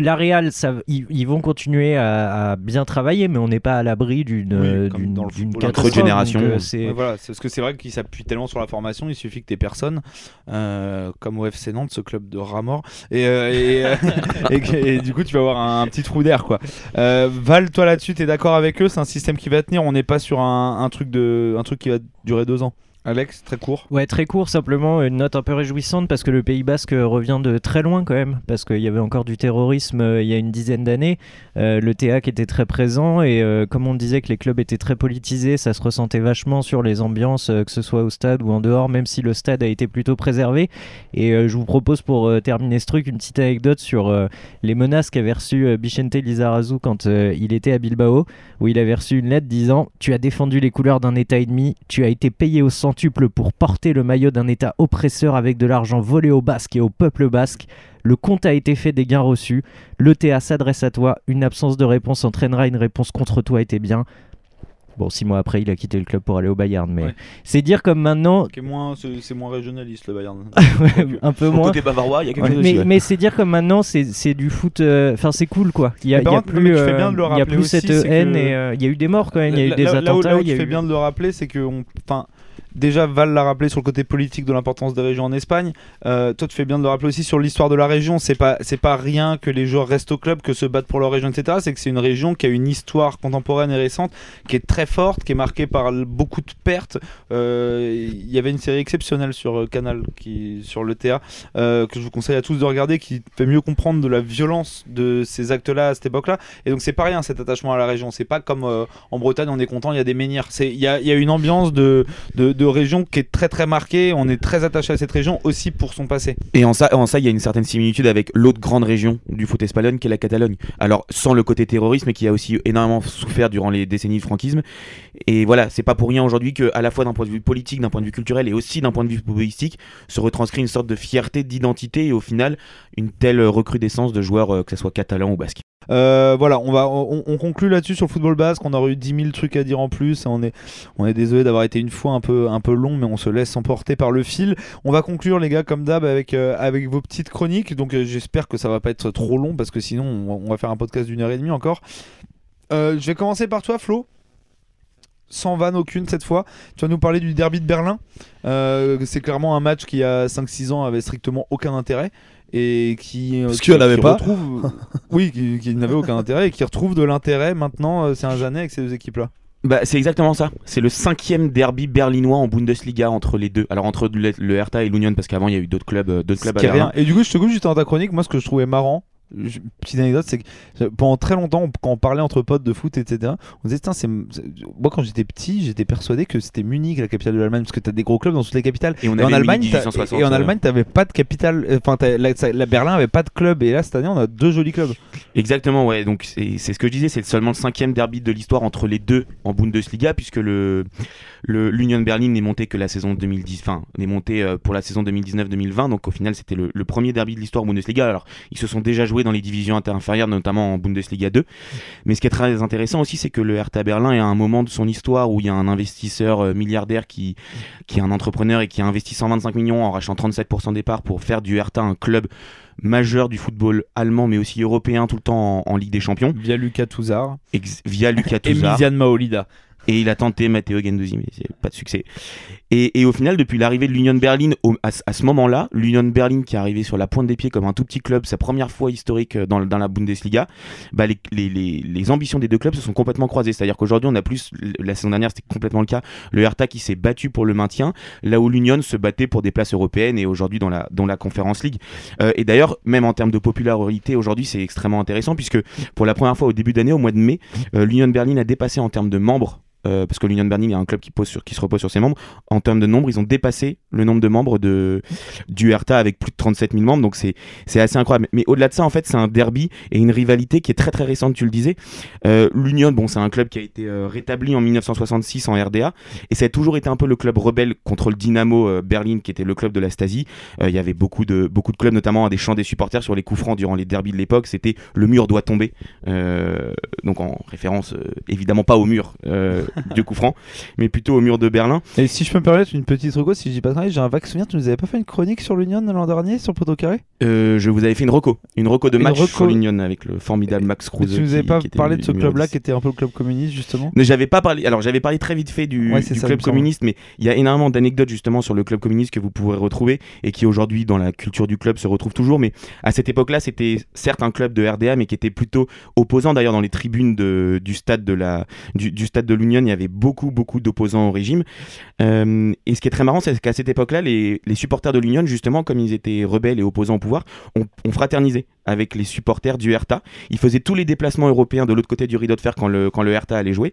la Real, ça, ils, ils vont continuer à, à bien travailler, mais on n'est pas à l'abri d'une Oui, euh, catastrophe. C'est- Ouais, voilà, parce que c'est vrai qu'il s'appuie tellement sur la formation, il suffit que t'aies personne, euh, comme au FC Nantes, ce club de rats morts, et, euh, et, et que- et du coup tu vas avoir un, un petit trou d'air quoi. Euh, Val, toi là-dessus, t'es d'accord avec eux? C'est un système qui va tenir On n'est pas sur un, un truc de, un truc qui va durer deux ans? Alex, très court. Ouais, très court, simplement une note un peu réjouissante parce que le Pays Basque revient de très loin quand même, parce qu'il y avait encore du terrorisme euh, il y a une dizaine d'années. Euh, le TEAC était très présent et euh, comme on disait que les clubs étaient très politisés, ça se ressentait vachement sur les ambiances, que ce soit au stade ou en dehors, même si le stade a été plutôt préservé. Et je vous propose pour terminer ce truc une petite anecdote sur les menaces qu'avait reçues Vicente Lizarazu quand il était à Bilbao, où il avait reçu une lettre disant Tu as défendu les couleurs d'un État ennemi, tu as été payé au centuple pour porter le maillot d'un État oppresseur avec de l'argent volé aux Basques et au peuple basque. Le compte a été fait des gains reçus. L'ETA s'adresse à toi. Une absence de réponse entraînera une réponse contre toi et tes biens. Bon, six mois après, il a quitté le club pour aller au Bayern. Mais Ouais. c'est dire comme maintenant, moins, c'est moins régionaliste le Bayern. un peu moins. côté bavarois, il y a quelque Ouais, chose mais aussi, ouais. mais c'est dire comme maintenant, c'est c'est du foot. euh, Enfin, c'est cool quoi. Il y a, y a contre, plus, euh, y a plus aussi, cette haine que- et euh, il y a eu des morts quand même. Il y a eu Là- des là- là où- attentats. Là où y a fais eu- bien de le rappeler, c'est que enfin, déjà Val l'a rappelé sur le côté politique de l'importance des régions en Espagne. Euh, toi, tu fais bien de le rappeler aussi sur l'histoire de la région. C'est pas, c'est pas rien que les joueurs restent au club, que se battent pour leur région, etc. C'est que c'est une région qui a une histoire contemporaine et récente qui est très forte, qui est marquée par beaucoup de pertes. Euh, Il y avait une série exceptionnelle sur euh, Canal, qui, sur le TA, euh, que je vous conseille à tous de regarder, qui fait mieux comprendre de la violence de ces actes-là à cette époque-là. Et donc c'est pas rien cet attachement à la région. C'est pas comme en Bretagne, on est content, il y a des menhirs. C'est- Il y y a une ambiance de, de, de région qui est très très marquée. On est très attaché à cette région aussi pour son passé. Et en ça, il y a une certaine similitude avec l'autre grande région du foot espagnol, qui est la Catalogne. Alors, sans le côté terrorisme, qui a aussi énormément souffert durant les décennies de franquisme. Et voilà, c'est pas pour rien aujourd'hui que, à la fois d'un point de vue politique, d'un point de vue culturel et aussi d'un point de vue footballistique, se retranscrit une sorte de fierté d'identité et au final, une telle recrudescence de joueurs, euh, que ce soit catalans ou basques. Euh, voilà, on va, on, on conclut là-dessus sur le football basque. On aurait eu 10 000 trucs à dire en plus. On est, on est désolé d'avoir été une fois un peu, un peu long, mais on se laisse emporter par le fil. On va conclure les gars comme d'hab avec, euh, avec vos petites chroniques. Donc euh, j'espère que ça va pas être trop long parce que sinon on, on va faire un podcast d'une heure et demie encore. Je vais commencer par toi, Flo. Sans vanne aucune cette fois. Tu vas nous parler du derby de Berlin. Euh, c'est clairement un match qui, il y a 5-6 ans, avait strictement aucun intérêt. Et qui. euh, Parce qui- qu'il y en avait qui pas. retrouve- oui, qui, qui n'avait aucun intérêt et qui retrouve de l'intérêt maintenant euh, ces un années avec ces deux équipes-là. Bah, c'est exactement ça. C'est le cinquième derby berlinois en Bundesliga entre les deux. Alors entre le, le Hertha et l'Union, parce qu'avant il y a eu d'autres clubs, d'autres clubs à Berlin. Et du coup, je te coupe juste dans ta chronique. Moi, ce que je trouvais marrant, je- petite anecdote, c'est que euh, pendant très longtemps, on- quand on parlait entre potes de foot, etc., on disait, c'est... moi, quand j'étais petit, j'étais persuadé que c'était Munich, la capitale de l'Allemagne, parce que t'as des gros clubs dans toutes les capitales. Et on Et en Allemagne, Munich t'as- 1860, et en euh, Allemagne, t'avais pas de capitale. euh, Enfin, la, Berlin avait pas de club. Et là, cette année, on a deux jolis clubs. Exactement, ouais. Donc c'est ce que je disais, c'est seulement le cinquième derby de l'histoire entre les deux en Bundesliga, puisque le le- l'Union Berlin n'est monté que la saison 2010, enfin n'est monté euh, pour la saison 2019-2020. Donc au final, c'était le, le premier derby de l'histoire en Bundesliga. Alors ils se sont déjà joués dans les divisions interinférieures, notamment en Bundesliga 2. Mais ce qui est très intéressant aussi, c'est que le Hertha Berlin est à un moment de son histoire où il y a un investisseur euh, milliardaire qui qui est un entrepreneur et qui a investi 125 millions en rachetant 37% des parts pour faire du Hertha un club majeur du football allemand mais aussi européen tout le temps en, en Ligue des Champions Via Lucas Touzard. ex- via Lucas Et Touzard Miziane Maolida. et il a tenté Matteo Gendouzi mais c'est pas de succès et, et au final depuis l'arrivée de l'Union Berlin au- à, à ce moment-là l'Union Berlin qui est arrivé sur la pointe des pieds comme un tout petit club sa première fois historique euh, dans, dans la Bundesliga bah, les, les, les, ambitions des deux clubs se sont complètement croisées c'est à dire qu'aujourd'hui on a plus la saison dernière c'était complètement le cas le Hertha qui s'est battu pour le maintien là où l'Union se battait pour des places européennes et aujourd'hui dans la, dans la Conference League euh, et d'ailleurs, même en termes de popularité, aujourd'hui, c'est extrêmement intéressant puisque pour la première fois au début d'année, au mois de mai, euh, l'Union Berlin a dépassé en termes de membres. euh, parce que l'Union Berlin est un club qui, pose sur, qui se repose sur ses membres. Termes de nombre, ils ont dépassé le nombre de membres de, du Hertha avec plus de 37 000 membres. Donc c'est assez incroyable. Mais au-delà de ça, en fait, c'est un derby et une rivalité qui est très très récente, tu le disais. Euh, L'Union, bon, c'est un club qui a été euh, rétabli en 1966 en RDA. Et ça a toujours été un peu le club rebelle contre le Dynamo euh, Berlin, qui était le club de la Stasi. Il y avait beaucoup de, beaucoup de clubs, notamment des chants des supporters sur les coups francs durant les derbies de l'époque. C'était le mur doit tomber. Donc en référence, évidemment pas au mur du coup franc, mais plutôt au mur de Berlin. Et si je peux me permettre une petite reco, si je dis pas de j'ai un vague souvenir, tu nous avais pas fait une chronique sur l'Union l'an dernier, sur poteau carré? Euh, je vous avais fait une reco, une reco de Une match reco. sur l'Union avec le formidable Max Mais Kruse. Tu nous avais qui- pas qui parlé de ce club-là 10. qui était un peu le club communiste justement? Mais j'avais pas parlé. Alors j'avais parlé très vite fait du, Ouais, c'est du ça, il club communiste, mais il y a énormément d'anecdotes justement sur le club communiste que vous pourrez retrouver et qui aujourd'hui dans la culture du club se retrouve toujours. Mais à cette époque-là, c'était certes un club de RDA, mais qui était plutôt opposant. D'ailleurs, dans les tribunes de- du stade de la du, du stade de l'Union, il y avait beaucoup beaucoup d'opposants au régime. Euh, et ce qui est très marrant, c'est qu'à cette époque-là, les, supporters de l'Union, justement, comme ils étaient rebelles et opposants au pouvoir, ont, fraternisé avec les supporters du Hertha. Ils faisaient tous les déplacements européens de l'autre côté du rideau de fer quand le, quand allait jouer.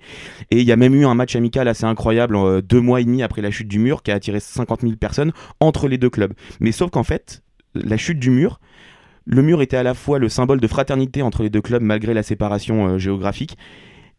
Et il y a même eu un match amical assez incroyable, euh, deux mois et demi après la chute du mur, qui a attiré 50 000 personnes entre les deux clubs. Mais sauf qu'en fait, la chute du mur, le mur était à la fois le symbole de fraternité entre les deux clubs malgré la séparation euh, géographique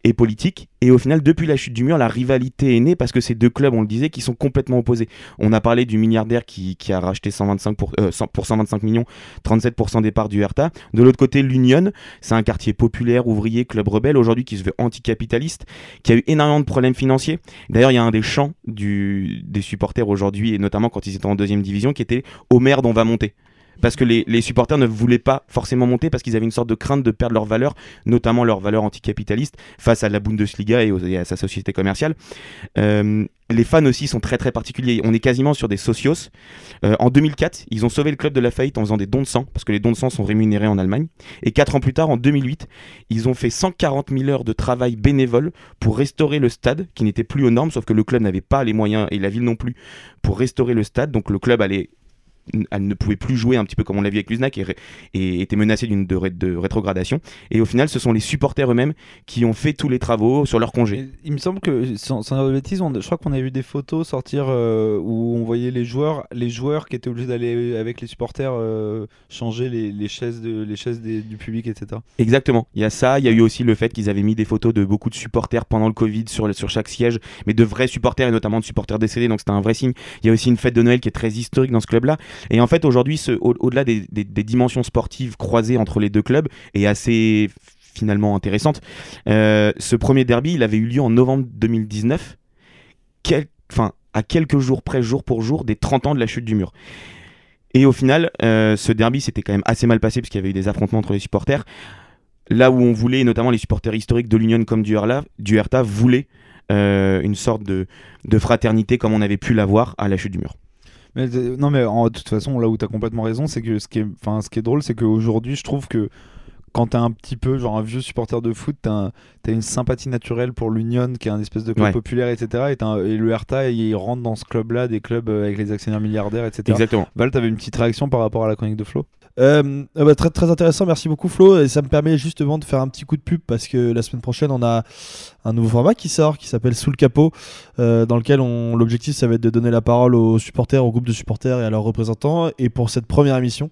et politique. Et au final, depuis la chute du mur, la rivalité est née parce que ces deux clubs, on le disait, qui sont complètement opposés. On a parlé du milliardaire qui, qui a racheté 125 pour, euh, 100 pour 125 millions, 37% des parts du Hertha. De l'autre côté, l'Union, c'est un quartier populaire, ouvrier, club rebelle, aujourd'hui qui se veut anticapitaliste, qui a eu énormément de problèmes financiers. D'ailleurs, il y a un des chants des supporters aujourd'hui, et notamment quand ils étaient en deuxième division, qui était Au merde, on va monter. Parce que les, supporters ne voulaient pas forcément monter parce qu'ils avaient une sorte de crainte de perdre leur valeur, notamment leur valeur anticapitaliste, face à la Bundesliga et, à sa société commerciale. Euh, les fans aussi sont très très particuliers. On est quasiment sur des socios. Euh, en 2004, ils ont sauvé le club de la faillite en faisant des dons de sang, parce que les dons de sang sont rémunérés en Allemagne. Et quatre ans plus tard, en 2008, ils ont fait 140 000 heures de travail bénévole pour restaurer le stade, qui n'était plus aux normes, sauf que le club n'avait pas les moyens, et la ville non plus, pour restaurer le stade. Donc le club allait elle ne pouvait plus jouer un petit peu comme on l'a vu avec Luznac et, était menacée d'une de, ré- de rétrogradation. Et au final, ce sont les supporters eux-mêmes qui ont fait tous les travaux sur leur congé. Il me semble que, sans, sans dire de bêtises, on- je crois qu'on avait vu des photos sortir euh, où on voyait les joueurs, les joueurs qui étaient obligés d'aller avec les supporters euh, changer les, les chaises, de, les chaises des- du public, etc. Exactement. Il y a ça. Il y a eu aussi le fait qu'ils avaient mis des photos de beaucoup de supporters pendant le Covid sur chaque siège, mais de vrais supporters et notamment de supporters décédés. Donc c'était un vrai signe. Il y a aussi une fête de Noël qui est très historique dans ce club-là. Et en fait, aujourd'hui, au-delà des, dimensions sportives croisées entre les deux clubs et assez finalement intéressante. Euh, ce premier derby, il avait eu lieu en novembre 2019, quel- enfin, à quelques jours près, jour pour jour, des 30 ans de la chute du mur. Et au final, euh, ce derby s'était quand même assez mal passé parce qu'il y avait eu des affrontements entre les supporters. Là où on voulait, notamment les supporters historiques de l'Union comme du Herta, du Hertha voulaient euh, une sorte de fraternité comme on avait pu l'avoir à la chute du mur. Mais, euh, non, mais en, de toute façon, là où tu as complètement raison, c'est que ce qui est, enfin, ce qui est drôle, c'est qu'aujourd'hui, je trouve que quand t'es un petit peu, genre un vieux supporter de foot, t'as un- une sympathie naturelle pour l'Union, qui est un espèce de club Ouais. populaire, etc. Et, un- et le Hertha, il rentre dans ce club-là, des clubs euh, avec les actionnaires milliardaires, etc. Exactement. Val, t'avais une petite réaction par rapport à la chronique de Flo? Euh, ah bah, très, intéressant, merci beaucoup Flo. Et ça me permet justement de faire un petit coup de pub parce que la semaine prochaine, on a un nouveau format qui sort qui s'appelle Sous le capot, euh, dans lequel l'objectif ça va être de donner la parole aux supporters, aux groupes de supporters et à leurs représentants. Et pour cette première émission,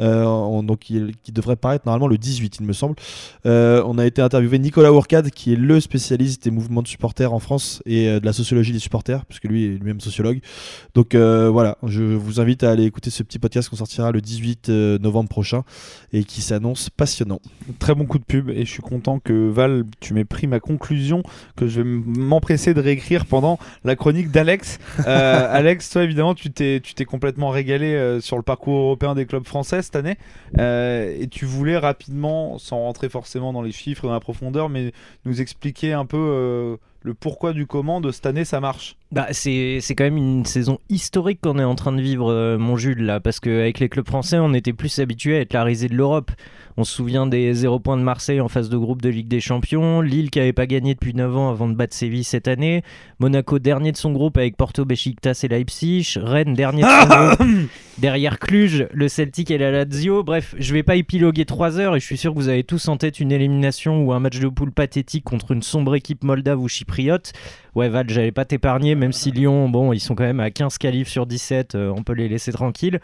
euh, on- donc, qui, devrait paraître normalement le 18, il me semble, on a été interviewé Nicolas Worcade, qui est le spécialiste des mouvements de supporters en France et de la sociologie des supporters, puisque lui est lui-même sociologue. Donc voilà, je vous invite à aller écouter ce petit podcast qu'on sortira le 18 euh, novembre prochain et qui s'annonce passionnant. Très bon coup de pub et je suis content que Val, tu m'aies pris ma conclusion que je vais m'empresser de réécrire pendant la chronique d'Alex. Euh, Alex, toi évidemment, tu t'es tu t'es complètement régalé euh, sur le parcours européen des clubs français cette année Euh, et tu voulais rapidement, sans rentrer forcément dans les chiffres et dans la profondeur, mais nous expliquer un peu le pourquoi du comment de cette année ça marche. Bah, c'est c'est quand même une saison historique qu'on est en train de vivre, euh, mon Jules, là, parce qu'avec les clubs français, on était plus habitué à être la risée de l'Europe. On se souvient des 0 points de Marseille en phase de groupe de Ligue des Champions, Lille qui avait pas gagné depuis 9 ans avant de battre Séville cette année, Monaco dernier de son groupe avec Porto, Besiktas et Leipzig, Rennes dernier de son groupe, derrière Cluj, le Celtic et la Lazio. Bref, je vais pas épiloguer 3 heures et je suis sûr que vous avez tous en tête une élimination ou un match de poule pathétique contre une sombre équipe moldave ou chypriote. Ouais, Val, j'allais pas t'épargner, même si Lyon, bon, ils sont quand même à 15 qualifs sur 17, euh, on peut les laisser tranquilles.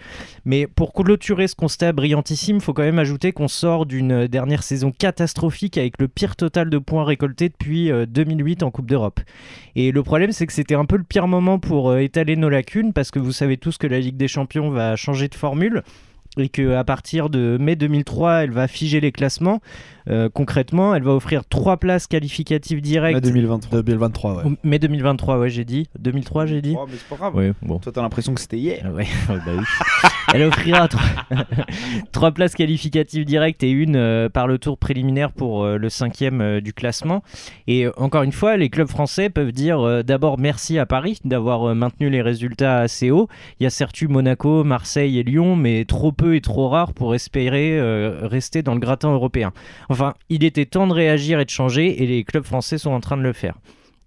Mais pour clôturer ce constat brillantissime, faut quand même ajouter qu'on sort d'une dernière saison catastrophique avec le pire total de points récoltés depuis euh, 2008 en Coupe d'Europe. Et le problème, c'est que c'était un peu le pire moment pour euh, étaler nos lacunes, parce que vous savez tous que la Ligue des Champions va changer de formule. Et qu'à partir de mai 2003, elle va figer les classements. Euh, concrètement, elle va offrir trois places qualificatives directes. Mai 2023. 2023, ouais. Ou- Mai 2023, ouais, j'ai dit. 2003, j'ai dit. Oh, mais c'est pas grave. Oui, bon. Toi, t'as l'impression que c'était hier. Ah ouais, ouais, bah oui. Elle offrira trois, places qualificatives directes et une euh, par le tour préliminaire pour euh, le cinquième euh, du classement. Et encore une fois, les clubs français peuvent dire d'abord merci à Paris d'avoir maintenu les résultats assez hauts. Il y a certes Monaco, Marseille et Lyon, mais trop peu et trop rare pour espérer rester dans le gratin européen. Enfin, il était temps de réagir et de changer, et les clubs français sont en train de le faire.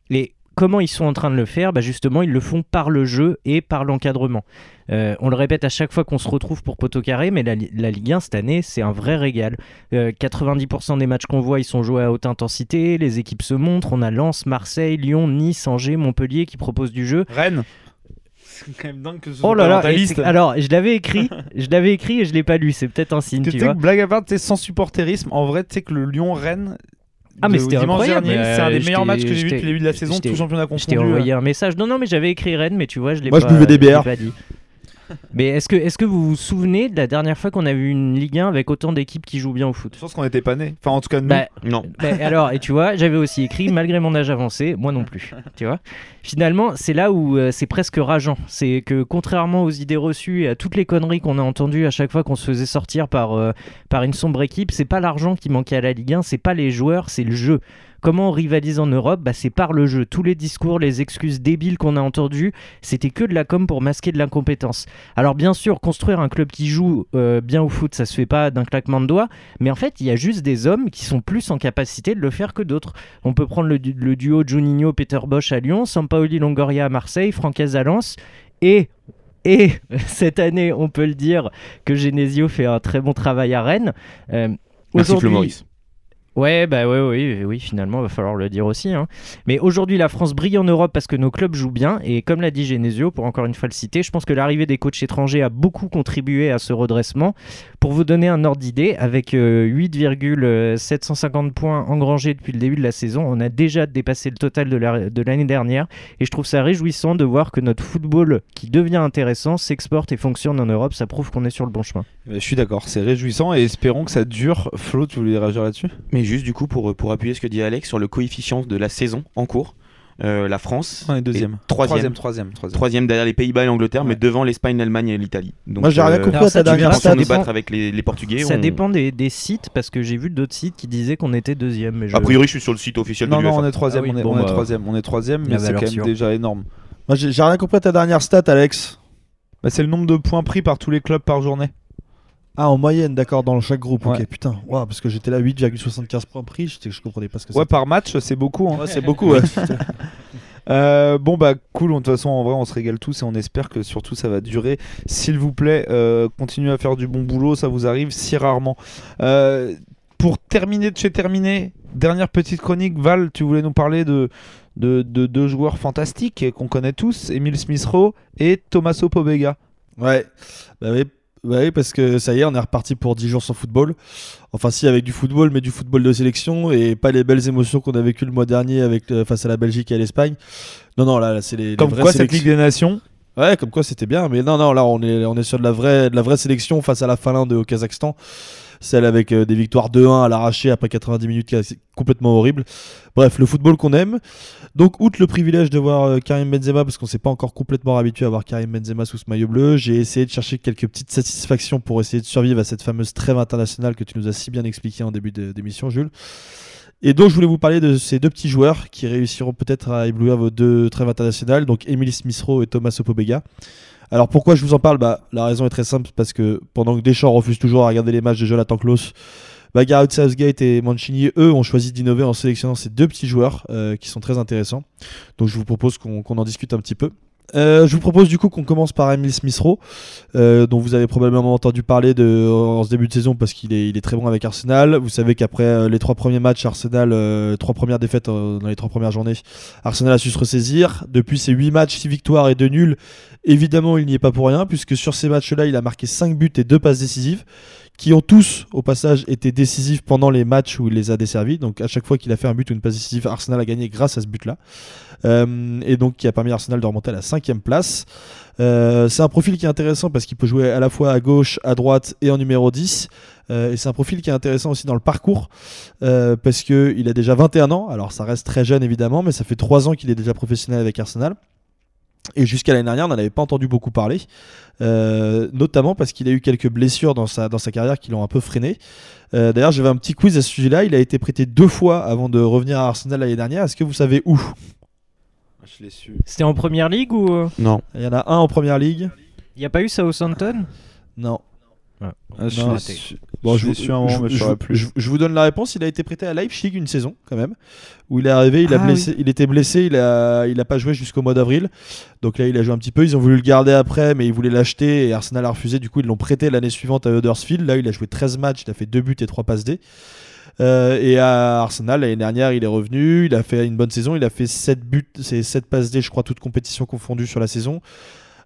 Et comment ils sont en train de le faire bah Justement, ils le font par le jeu et par l'encadrement. Euh, on le répète à chaque fois qu'on se retrouve pour Poteau Carré, mais la, la Ligue 1 cette année, c'est un vrai régal. Euh, 90% des matchs qu'on voit, ils sont joués à haute intensité, les équipes se montrent. On a Lens, Marseille, Lyon, Nice, Angers, Montpellier qui proposent du jeu. Rennes. C'est quand même dingue que ce Oh soit là pas là dans ta et liste. c'est- Alors, je l'avais écrit, je l'avais écrit et je l'ai pas lu. C'est peut-être un signe, tu sais vois. que blague à part, tu sais, sans supporterisme, en vrai, tu sais que le Lyon-Rennes. Ah, mais c'était dimanche incroyable. c'est un des euh, meilleurs matchs que j'ai vu depuis le début de la saison, tout championnat Je t'ai confondu. envoyé un message. Non, non, mais j'avais écrit Rennes, mais tu vois, je l'ai Moi, je pas. buvais des bières. Mais est-ce que, est-ce que vous vous souvenez de la dernière fois qu'on a vu une Ligue 1 avec autant d'équipes qui jouent bien au foot Je pense qu'on était pas nés. Enfin, en tout cas, nous. Bah, Non. bah, alors, et tu vois, j'avais aussi écrit, malgré mon âge avancé, moi non plus. Tu vois Finalement, c'est là où euh, c'est presque rageant. C'est que contrairement aux idées reçues et à toutes les conneries qu'on a entendues à chaque fois qu'on se faisait sortir par, euh, par une sombre équipe, c'est pas l'argent qui manquait à la Ligue 1, c'est pas les joueurs, c'est le jeu. Comment on rivalise en Europe bah, C'est par le jeu. Tous les discours, les excuses débiles qu'on a entendus, c'était que de la com pour masquer de l'incompétence. Alors bien sûr, construire un club qui joue euh, bien au foot, ça se fait pas d'un claquement de doigts, mais en fait, il y a juste des hommes qui sont plus en capacité de le faire que d'autres. On peut prendre le, du- le duo Juninho-Peter Bosch à Lyon, Sampaoli Longoria à Marseille, Francaise à Lens, et... Et cette année, on peut le dire que Genesio fait un très bon travail à Rennes. Euh, Merci Flo Maurice. Ouais, bah ouais, oui, oui, finalement, va falloir le dire aussi. hein. Mais aujourd'hui, la France brille en Europe parce que nos clubs jouent bien. Et comme l'a dit Genesio, pour encore une fois le citer, je pense que l'arrivée des coachs étrangers a beaucoup contribué à ce redressement. Pour vous donner un ordre d'idée, avec euh, 8,750 points engrangés depuis le début de la saison, on a déjà dépassé le total de la- de l'année dernière. Et je trouve ça réjouissant de voir que notre football, qui devient intéressant, s'exporte et fonctionne en Europe. Ça prouve qu'on est sur le bon chemin. Euh, Je suis d'accord, c'est réjouissant et espérons que ça dure. Flo, tu voulais réagir là-dessus? Mais juste du coup pour, pour appuyer ce que dit Alex sur le coefficient de la saison en cours. euh, la France On est deuxième. est troisième, troisième, troisième. troisième derrière les Pays-Bas et l'Angleterre, mais devant l'Espagne, l'Allemagne et l'Italie. Donc, Moi, j'ai rien compris Alors à ça, ta dernière battre avec les, les Portugais. Ça on- dépend des, des sites parce que j'ai vu d'autres sites qui disaient qu'on était deuxième. Mais je... A priori, je suis sur le site officiel Non, de non, on est troisième, Ah oui, on est, bon, on est bah, troisième, on est troisième, la mais c'est quand même sûre. déjà énorme. Moi, j'ai j'ai rien compris à ta dernière stat, Alex. Bah, c'est le nombre de points pris par tous les clubs par journée. Ah, en moyenne, d'accord, dans chaque groupe. Ok, Ouais. putain. Ouah, parce que j'étais là 8,75 points pris, j'étais- je comprenais pas ce que Ouais, c'était. par match, c'est beaucoup. hein. Ouais, c'est beaucoup, ouais. Euh, bon bah cool, de toute façon en vrai on se régale tous et on espère que surtout ça va durer. S'il vous plaît, euh, continuez à faire du bon boulot, ça vous arrive si rarement. Euh, pour terminer de chez terminé, dernière petite chronique, Val, tu voulais nous parler de, de, de deux joueurs fantastiques qu'on connaît tous, Emile Smith-Rowe et Tommaso Pobega. Ouais, bah oui, bah oui, parce que ça y est, on est reparti pour 10 jours sans football. Enfin, si, avec du football, mais du football de sélection et pas les belles émotions qu'on a vécues le mois dernier avec, euh, face à la Belgique et à l'Espagne. Non, non, là, là, c'est les, les Comme vraies quoi cette. Ligue des Nations? Ouais, comme quoi c'était bien, mais non, non, là, on est, on est sur de la, vraie, de la vraie sélection face à la Finlande et au Kazakhstan. Celle avec euh, des victoires 2-1 à l'arraché après 90 minutes, qui est assez- complètement horrible. Bref, le football qu'on aime. Donc, outre le privilège de voir euh, Karim Benzema, parce qu'on s'est pas encore complètement habitué à voir Karim Benzema sous ce maillot bleu, j'ai essayé de chercher quelques petites satisfactions pour essayer de survivre à cette fameuse trêve internationale que tu nous as si bien expliqué en début d'émission, Jules. Et donc, je voulais vous parler de ces deux petits joueurs qui réussiront peut-être à éblouir vos deux trêves internationales, donc Emile Smith-Rowe et Thomas Pobega. Alors pourquoi je vous en parle? Bah, La raison est très simple, parce que pendant que Deschamps refuse toujours à regarder les matchs de Jonathan Klaus, bah, Gareth Southgate et Mancini, eux, ont choisi d'innover en sélectionnant ces deux petits joueurs euh, qui sont très intéressants. Donc je vous propose qu'on qu'on en discute un petit peu. Euh, je vous propose du coup qu'on commence par Emile Smith-Rowe, euh, dont vous avez probablement entendu parler en ce début de saison parce qu'il est, très bon avec Arsenal. Vous savez qu'après euh, les trois premiers matchs, Arsenal, trois premières défaites dans les trois premières journées, Arsenal a su se ressaisir. Depuis ces huit matchs, six victoires et deux nuls, évidemment il n'y est pas pour rien puisque sur ces matchs-là, il a marqué 5 buts et deux passes décisives qui ont tous, au passage, été décisifs pendant les matchs où il les a desservis. Donc à chaque fois qu'il a fait un but ou une passe décisive, Arsenal a gagné grâce à ce but-là. Euh, et donc qui a permis à Arsenal de remonter à la cinquième place. Euh, c'est un profil qui est intéressant parce qu'il peut jouer à la fois à gauche, à droite et en numéro 10. Euh, et c'est un profil qui est intéressant aussi dans le parcours euh, parce qu'il a déjà 21 ans. Alors ça reste très jeune évidemment, mais ça fait 3 ans qu'il est déjà professionnel avec Arsenal. Et jusqu'à l'année dernière, on n'en avait pas entendu beaucoup parler, euh, notamment parce qu'il a eu quelques blessures dans sa, dans sa carrière qui l'ont un peu freiné. Euh, D'ailleurs, j'avais un petit quiz à ce sujet-là. Il a été prêté deux fois avant de revenir à Arsenal l'année dernière. Est-ce que vous savez où? Je l'ai su. C'était en première ligue ou euh, Non. Il y en a un en première ligue. il n'y a pas eu Southampton? Non. Ah, je Non, l'ai c'est- su. Bon, je l'ai su un moment, mais je je- saurais plus. je- je vous donne la réponse. Il a été prêté à Leipzig une saison, quand même, où il est arrivé. Il, a Ah blessé, il était blessé. Il a, il a pas joué jusqu'au mois d'avril. Donc là, il a joué un petit peu. Ils ont voulu le garder après, mais ils voulaient l'acheter et Arsenal a refusé. Du coup, ils l'ont prêté l'année suivante à Huddersfield. Là, il a joué 13 matchs. Il a fait 2 buts et 3 passes D. Euh, et à Arsenal, l'année dernière, il est revenu. Il a fait une bonne saison. Il a fait 7 buts, c'est 7 passes D, je crois, toutes compétitions confondues sur la saison.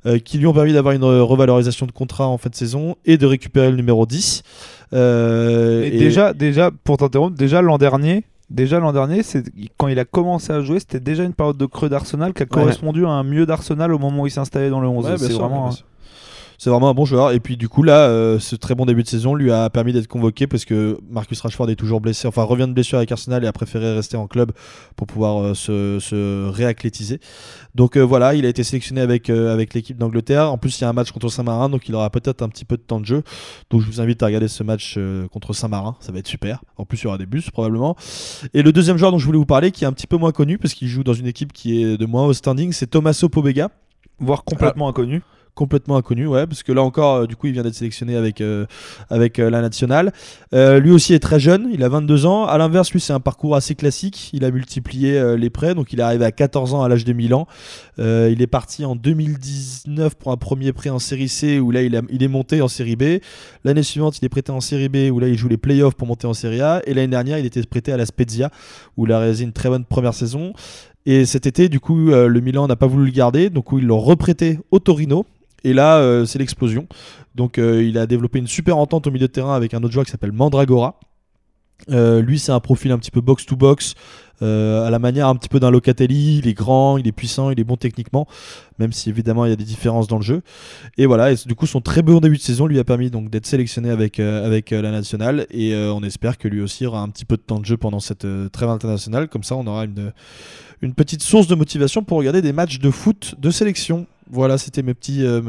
Euh, qui lui ont permis d'avoir une revalorisation de contrat en fin de saison et de récupérer le numéro 10. Euh, Et et- déjà, déjà, pour t'interrompre, déjà l'an dernier, déjà l'an dernier, c'est quand il a commencé à jouer, c'était déjà une période de creux d'Arsenal qui a correspondu à un mieux d'Arsenal au moment où il s'est installé dans le 11. Ouais, c'est sûr, vraiment. bien sûr. C'est vraiment un bon joueur. Et puis du coup là, euh, ce très bon début de saison lui a permis d'être convoqué parce que Marcus Rashford est toujours blessé, enfin revient de blessure avec Arsenal et a préféré rester en club pour pouvoir euh, se, se réacclétiser. Donc euh, voilà, il a été sélectionné avec, avec l'équipe d'Angleterre. En plus, il y a un match contre Saint-Marin, donc il aura peut-être un petit peu de temps de jeu. Donc je vous invite à regarder ce match contre Saint-Marin, ça va être super. En plus, il y aura des bus probablement. Et le deuxième joueur dont je voulais vous parler, qui est un petit peu moins connu parce qu'il joue dans une équipe qui est de moins haut standing, c'est Tommaso Pobega voire complètement inconnu. Complètement inconnu, ouais, parce que là encore, euh, du coup, il vient d'être sélectionné avec, euh, avec euh, la nationale. Lui aussi est très jeune, il a 22 ans. À l'inverse, lui, c'est un parcours assez classique. Il a multiplié les prêts, donc il est arrivé à 14 ans à l'âge de Milan. Il est parti en 2019 pour un premier prêt en série C, où là, il, est monté en série B. L'année suivante, il est prêté en série B, où là, il joue les playoffs pour monter en série A. Et l'année dernière, il était prêté à la Spezia, où il a réalisé une très bonne première saison. Et cet été, du coup, le Milan n'a pas voulu le garder, donc ils l'ont reprêté au Torino. Et là, euh, c'est l'explosion. Donc, euh, il a développé une super entente au milieu de terrain avec un autre joueur qui s'appelle Mandragora. Euh, lui, c'est un profil un petit peu box-to-box. à la manière un petit peu d'un Locatelli. Il est grand, il est puissant, il est bon techniquement, même si évidemment il y a des différences dans le jeu. Et voilà, et du coup son très bon début de saison lui a permis donc d'être sélectionné avec, avec la nationale et on espère que lui aussi aura un petit peu de temps de jeu pendant cette trêve internationale. Comme ça, on aura une, une petite source de motivation pour regarder des matchs de foot de sélection. Voilà, c'était mes, petits, euh,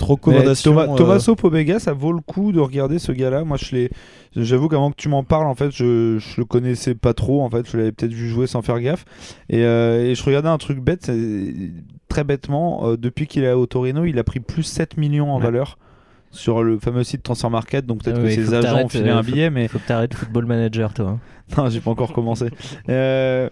recommandations. Thomas, euh, Tommaso Pobega, ça vaut le coup de regarder ce gars-là. Moi, je l'ai. J'avoue qu'avant que tu m'en parles, en fait, je, je le connaissais pas trop. En fait, je l'avais peut-être vu jouer sans faire gaffe. Et, euh, et je regardais un truc bête, très bêtement. euh, depuis qu'il est au Torino, il a pris plus 7 millions en Ouais. valeur sur le fameux site Transfer Market. Donc peut-être Ah que faut ses agents ont filé euh, un faut- billet, mais Faut que t'arrêtes Football Manager, toi. hein. non, j'ai pas encore commencé. Euh,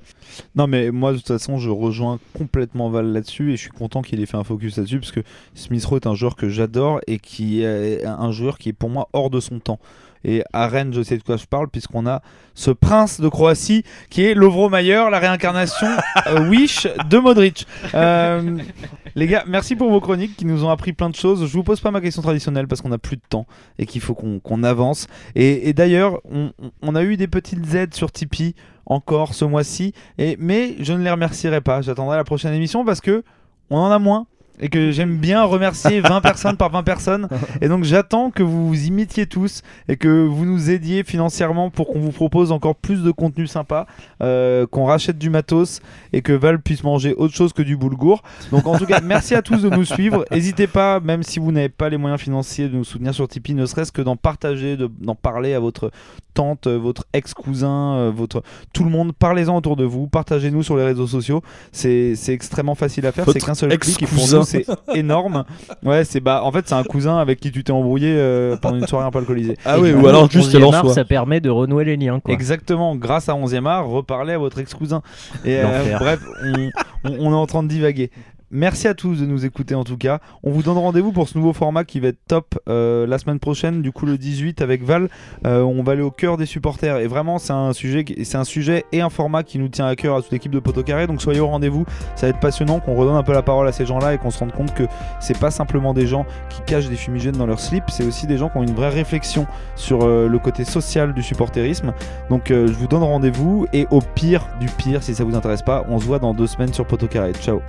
non, mais moi, de toute façon, je rejoins complètement Val là-dessus et je suis content qu'il ait fait un focus là-dessus parce que Smith Rowe est un joueur que j'adore et qui est un joueur qui est pour moi hors de son temps. Et à Rennes, je sais de quoi je parle, puisqu'on a ce prince de Croatie qui est Lovro Mayer, la réincarnation euh, Wish de Modric. Euh, les gars, merci pour vos chroniques qui nous ont appris plein de choses. Je vous pose pas ma question traditionnelle parce qu'on n'a plus de temps et qu'il faut qu'on avance. Et, et d'ailleurs, on, on- a eu des petites aides sur Tipeee encore ce mois-ci, mais je ne les remercierai pas. J'attendrai la prochaine émission parce que on en a moins et que j'aime bien remercier 20 personnes par 20 personnes. Et donc j'attends que vous vous imitiez tous et que vous nous aidiez financièrement pour qu'on vous propose encore plus de contenu sympa, euh, qu'on rachète du matos et que Val puisse manger autre chose que du boulgour. Donc en tout cas, merci à tous de nous suivre. N'hésitez pas, même si vous n'avez pas les moyens financiers de nous soutenir sur Tipeee, ne serait-ce que d'en partager, de- d'en parler à votre tante, euh, votre ex-cousin, euh, votre tout le monde. Parlez-en autour de vous, partagez-nous sur les réseaux sociaux. C'est extrêmement facile à faire. C'est qu'un seul clic et pour ex-cousin. C'est énorme. Ouais, c'est bah en fait c'est un cousin avec qui tu t'es embrouillé euh, pendant une soirée un peu alcoolisée. Ah oui, ou alors juste 11e elle en art, soit. ça permet de renouer les liens. Quoi. Exactement, grâce à 11e art, reparlez à votre ex-cousin. Et euh, bref, on, on- on est en train de divaguer. Merci à tous de nous écouter en tout cas. On vous donne rendez-vous pour ce nouveau format qui va être top euh, la semaine prochaine, du coup le 18 avec Val. Euh, on va aller au cœur des supporters et vraiment c'est un sujet, et un format qui nous tient à cœur à toute l'équipe de Poteau Carré. Donc soyez au rendez-vous. Ça va être passionnant qu'on redonne un peu la parole à ces gens-là et qu'on se rende compte que c'est pas simplement des gens qui cachent des fumigènes dans leur slip, c'est aussi des gens qui ont une vraie réflexion sur euh, le côté social du supporterisme. Donc je vous donne rendez-vous et au pire du pire, si ça vous intéresse pas, on se voit dans deux semaines sur Poteau Carré. Ciao.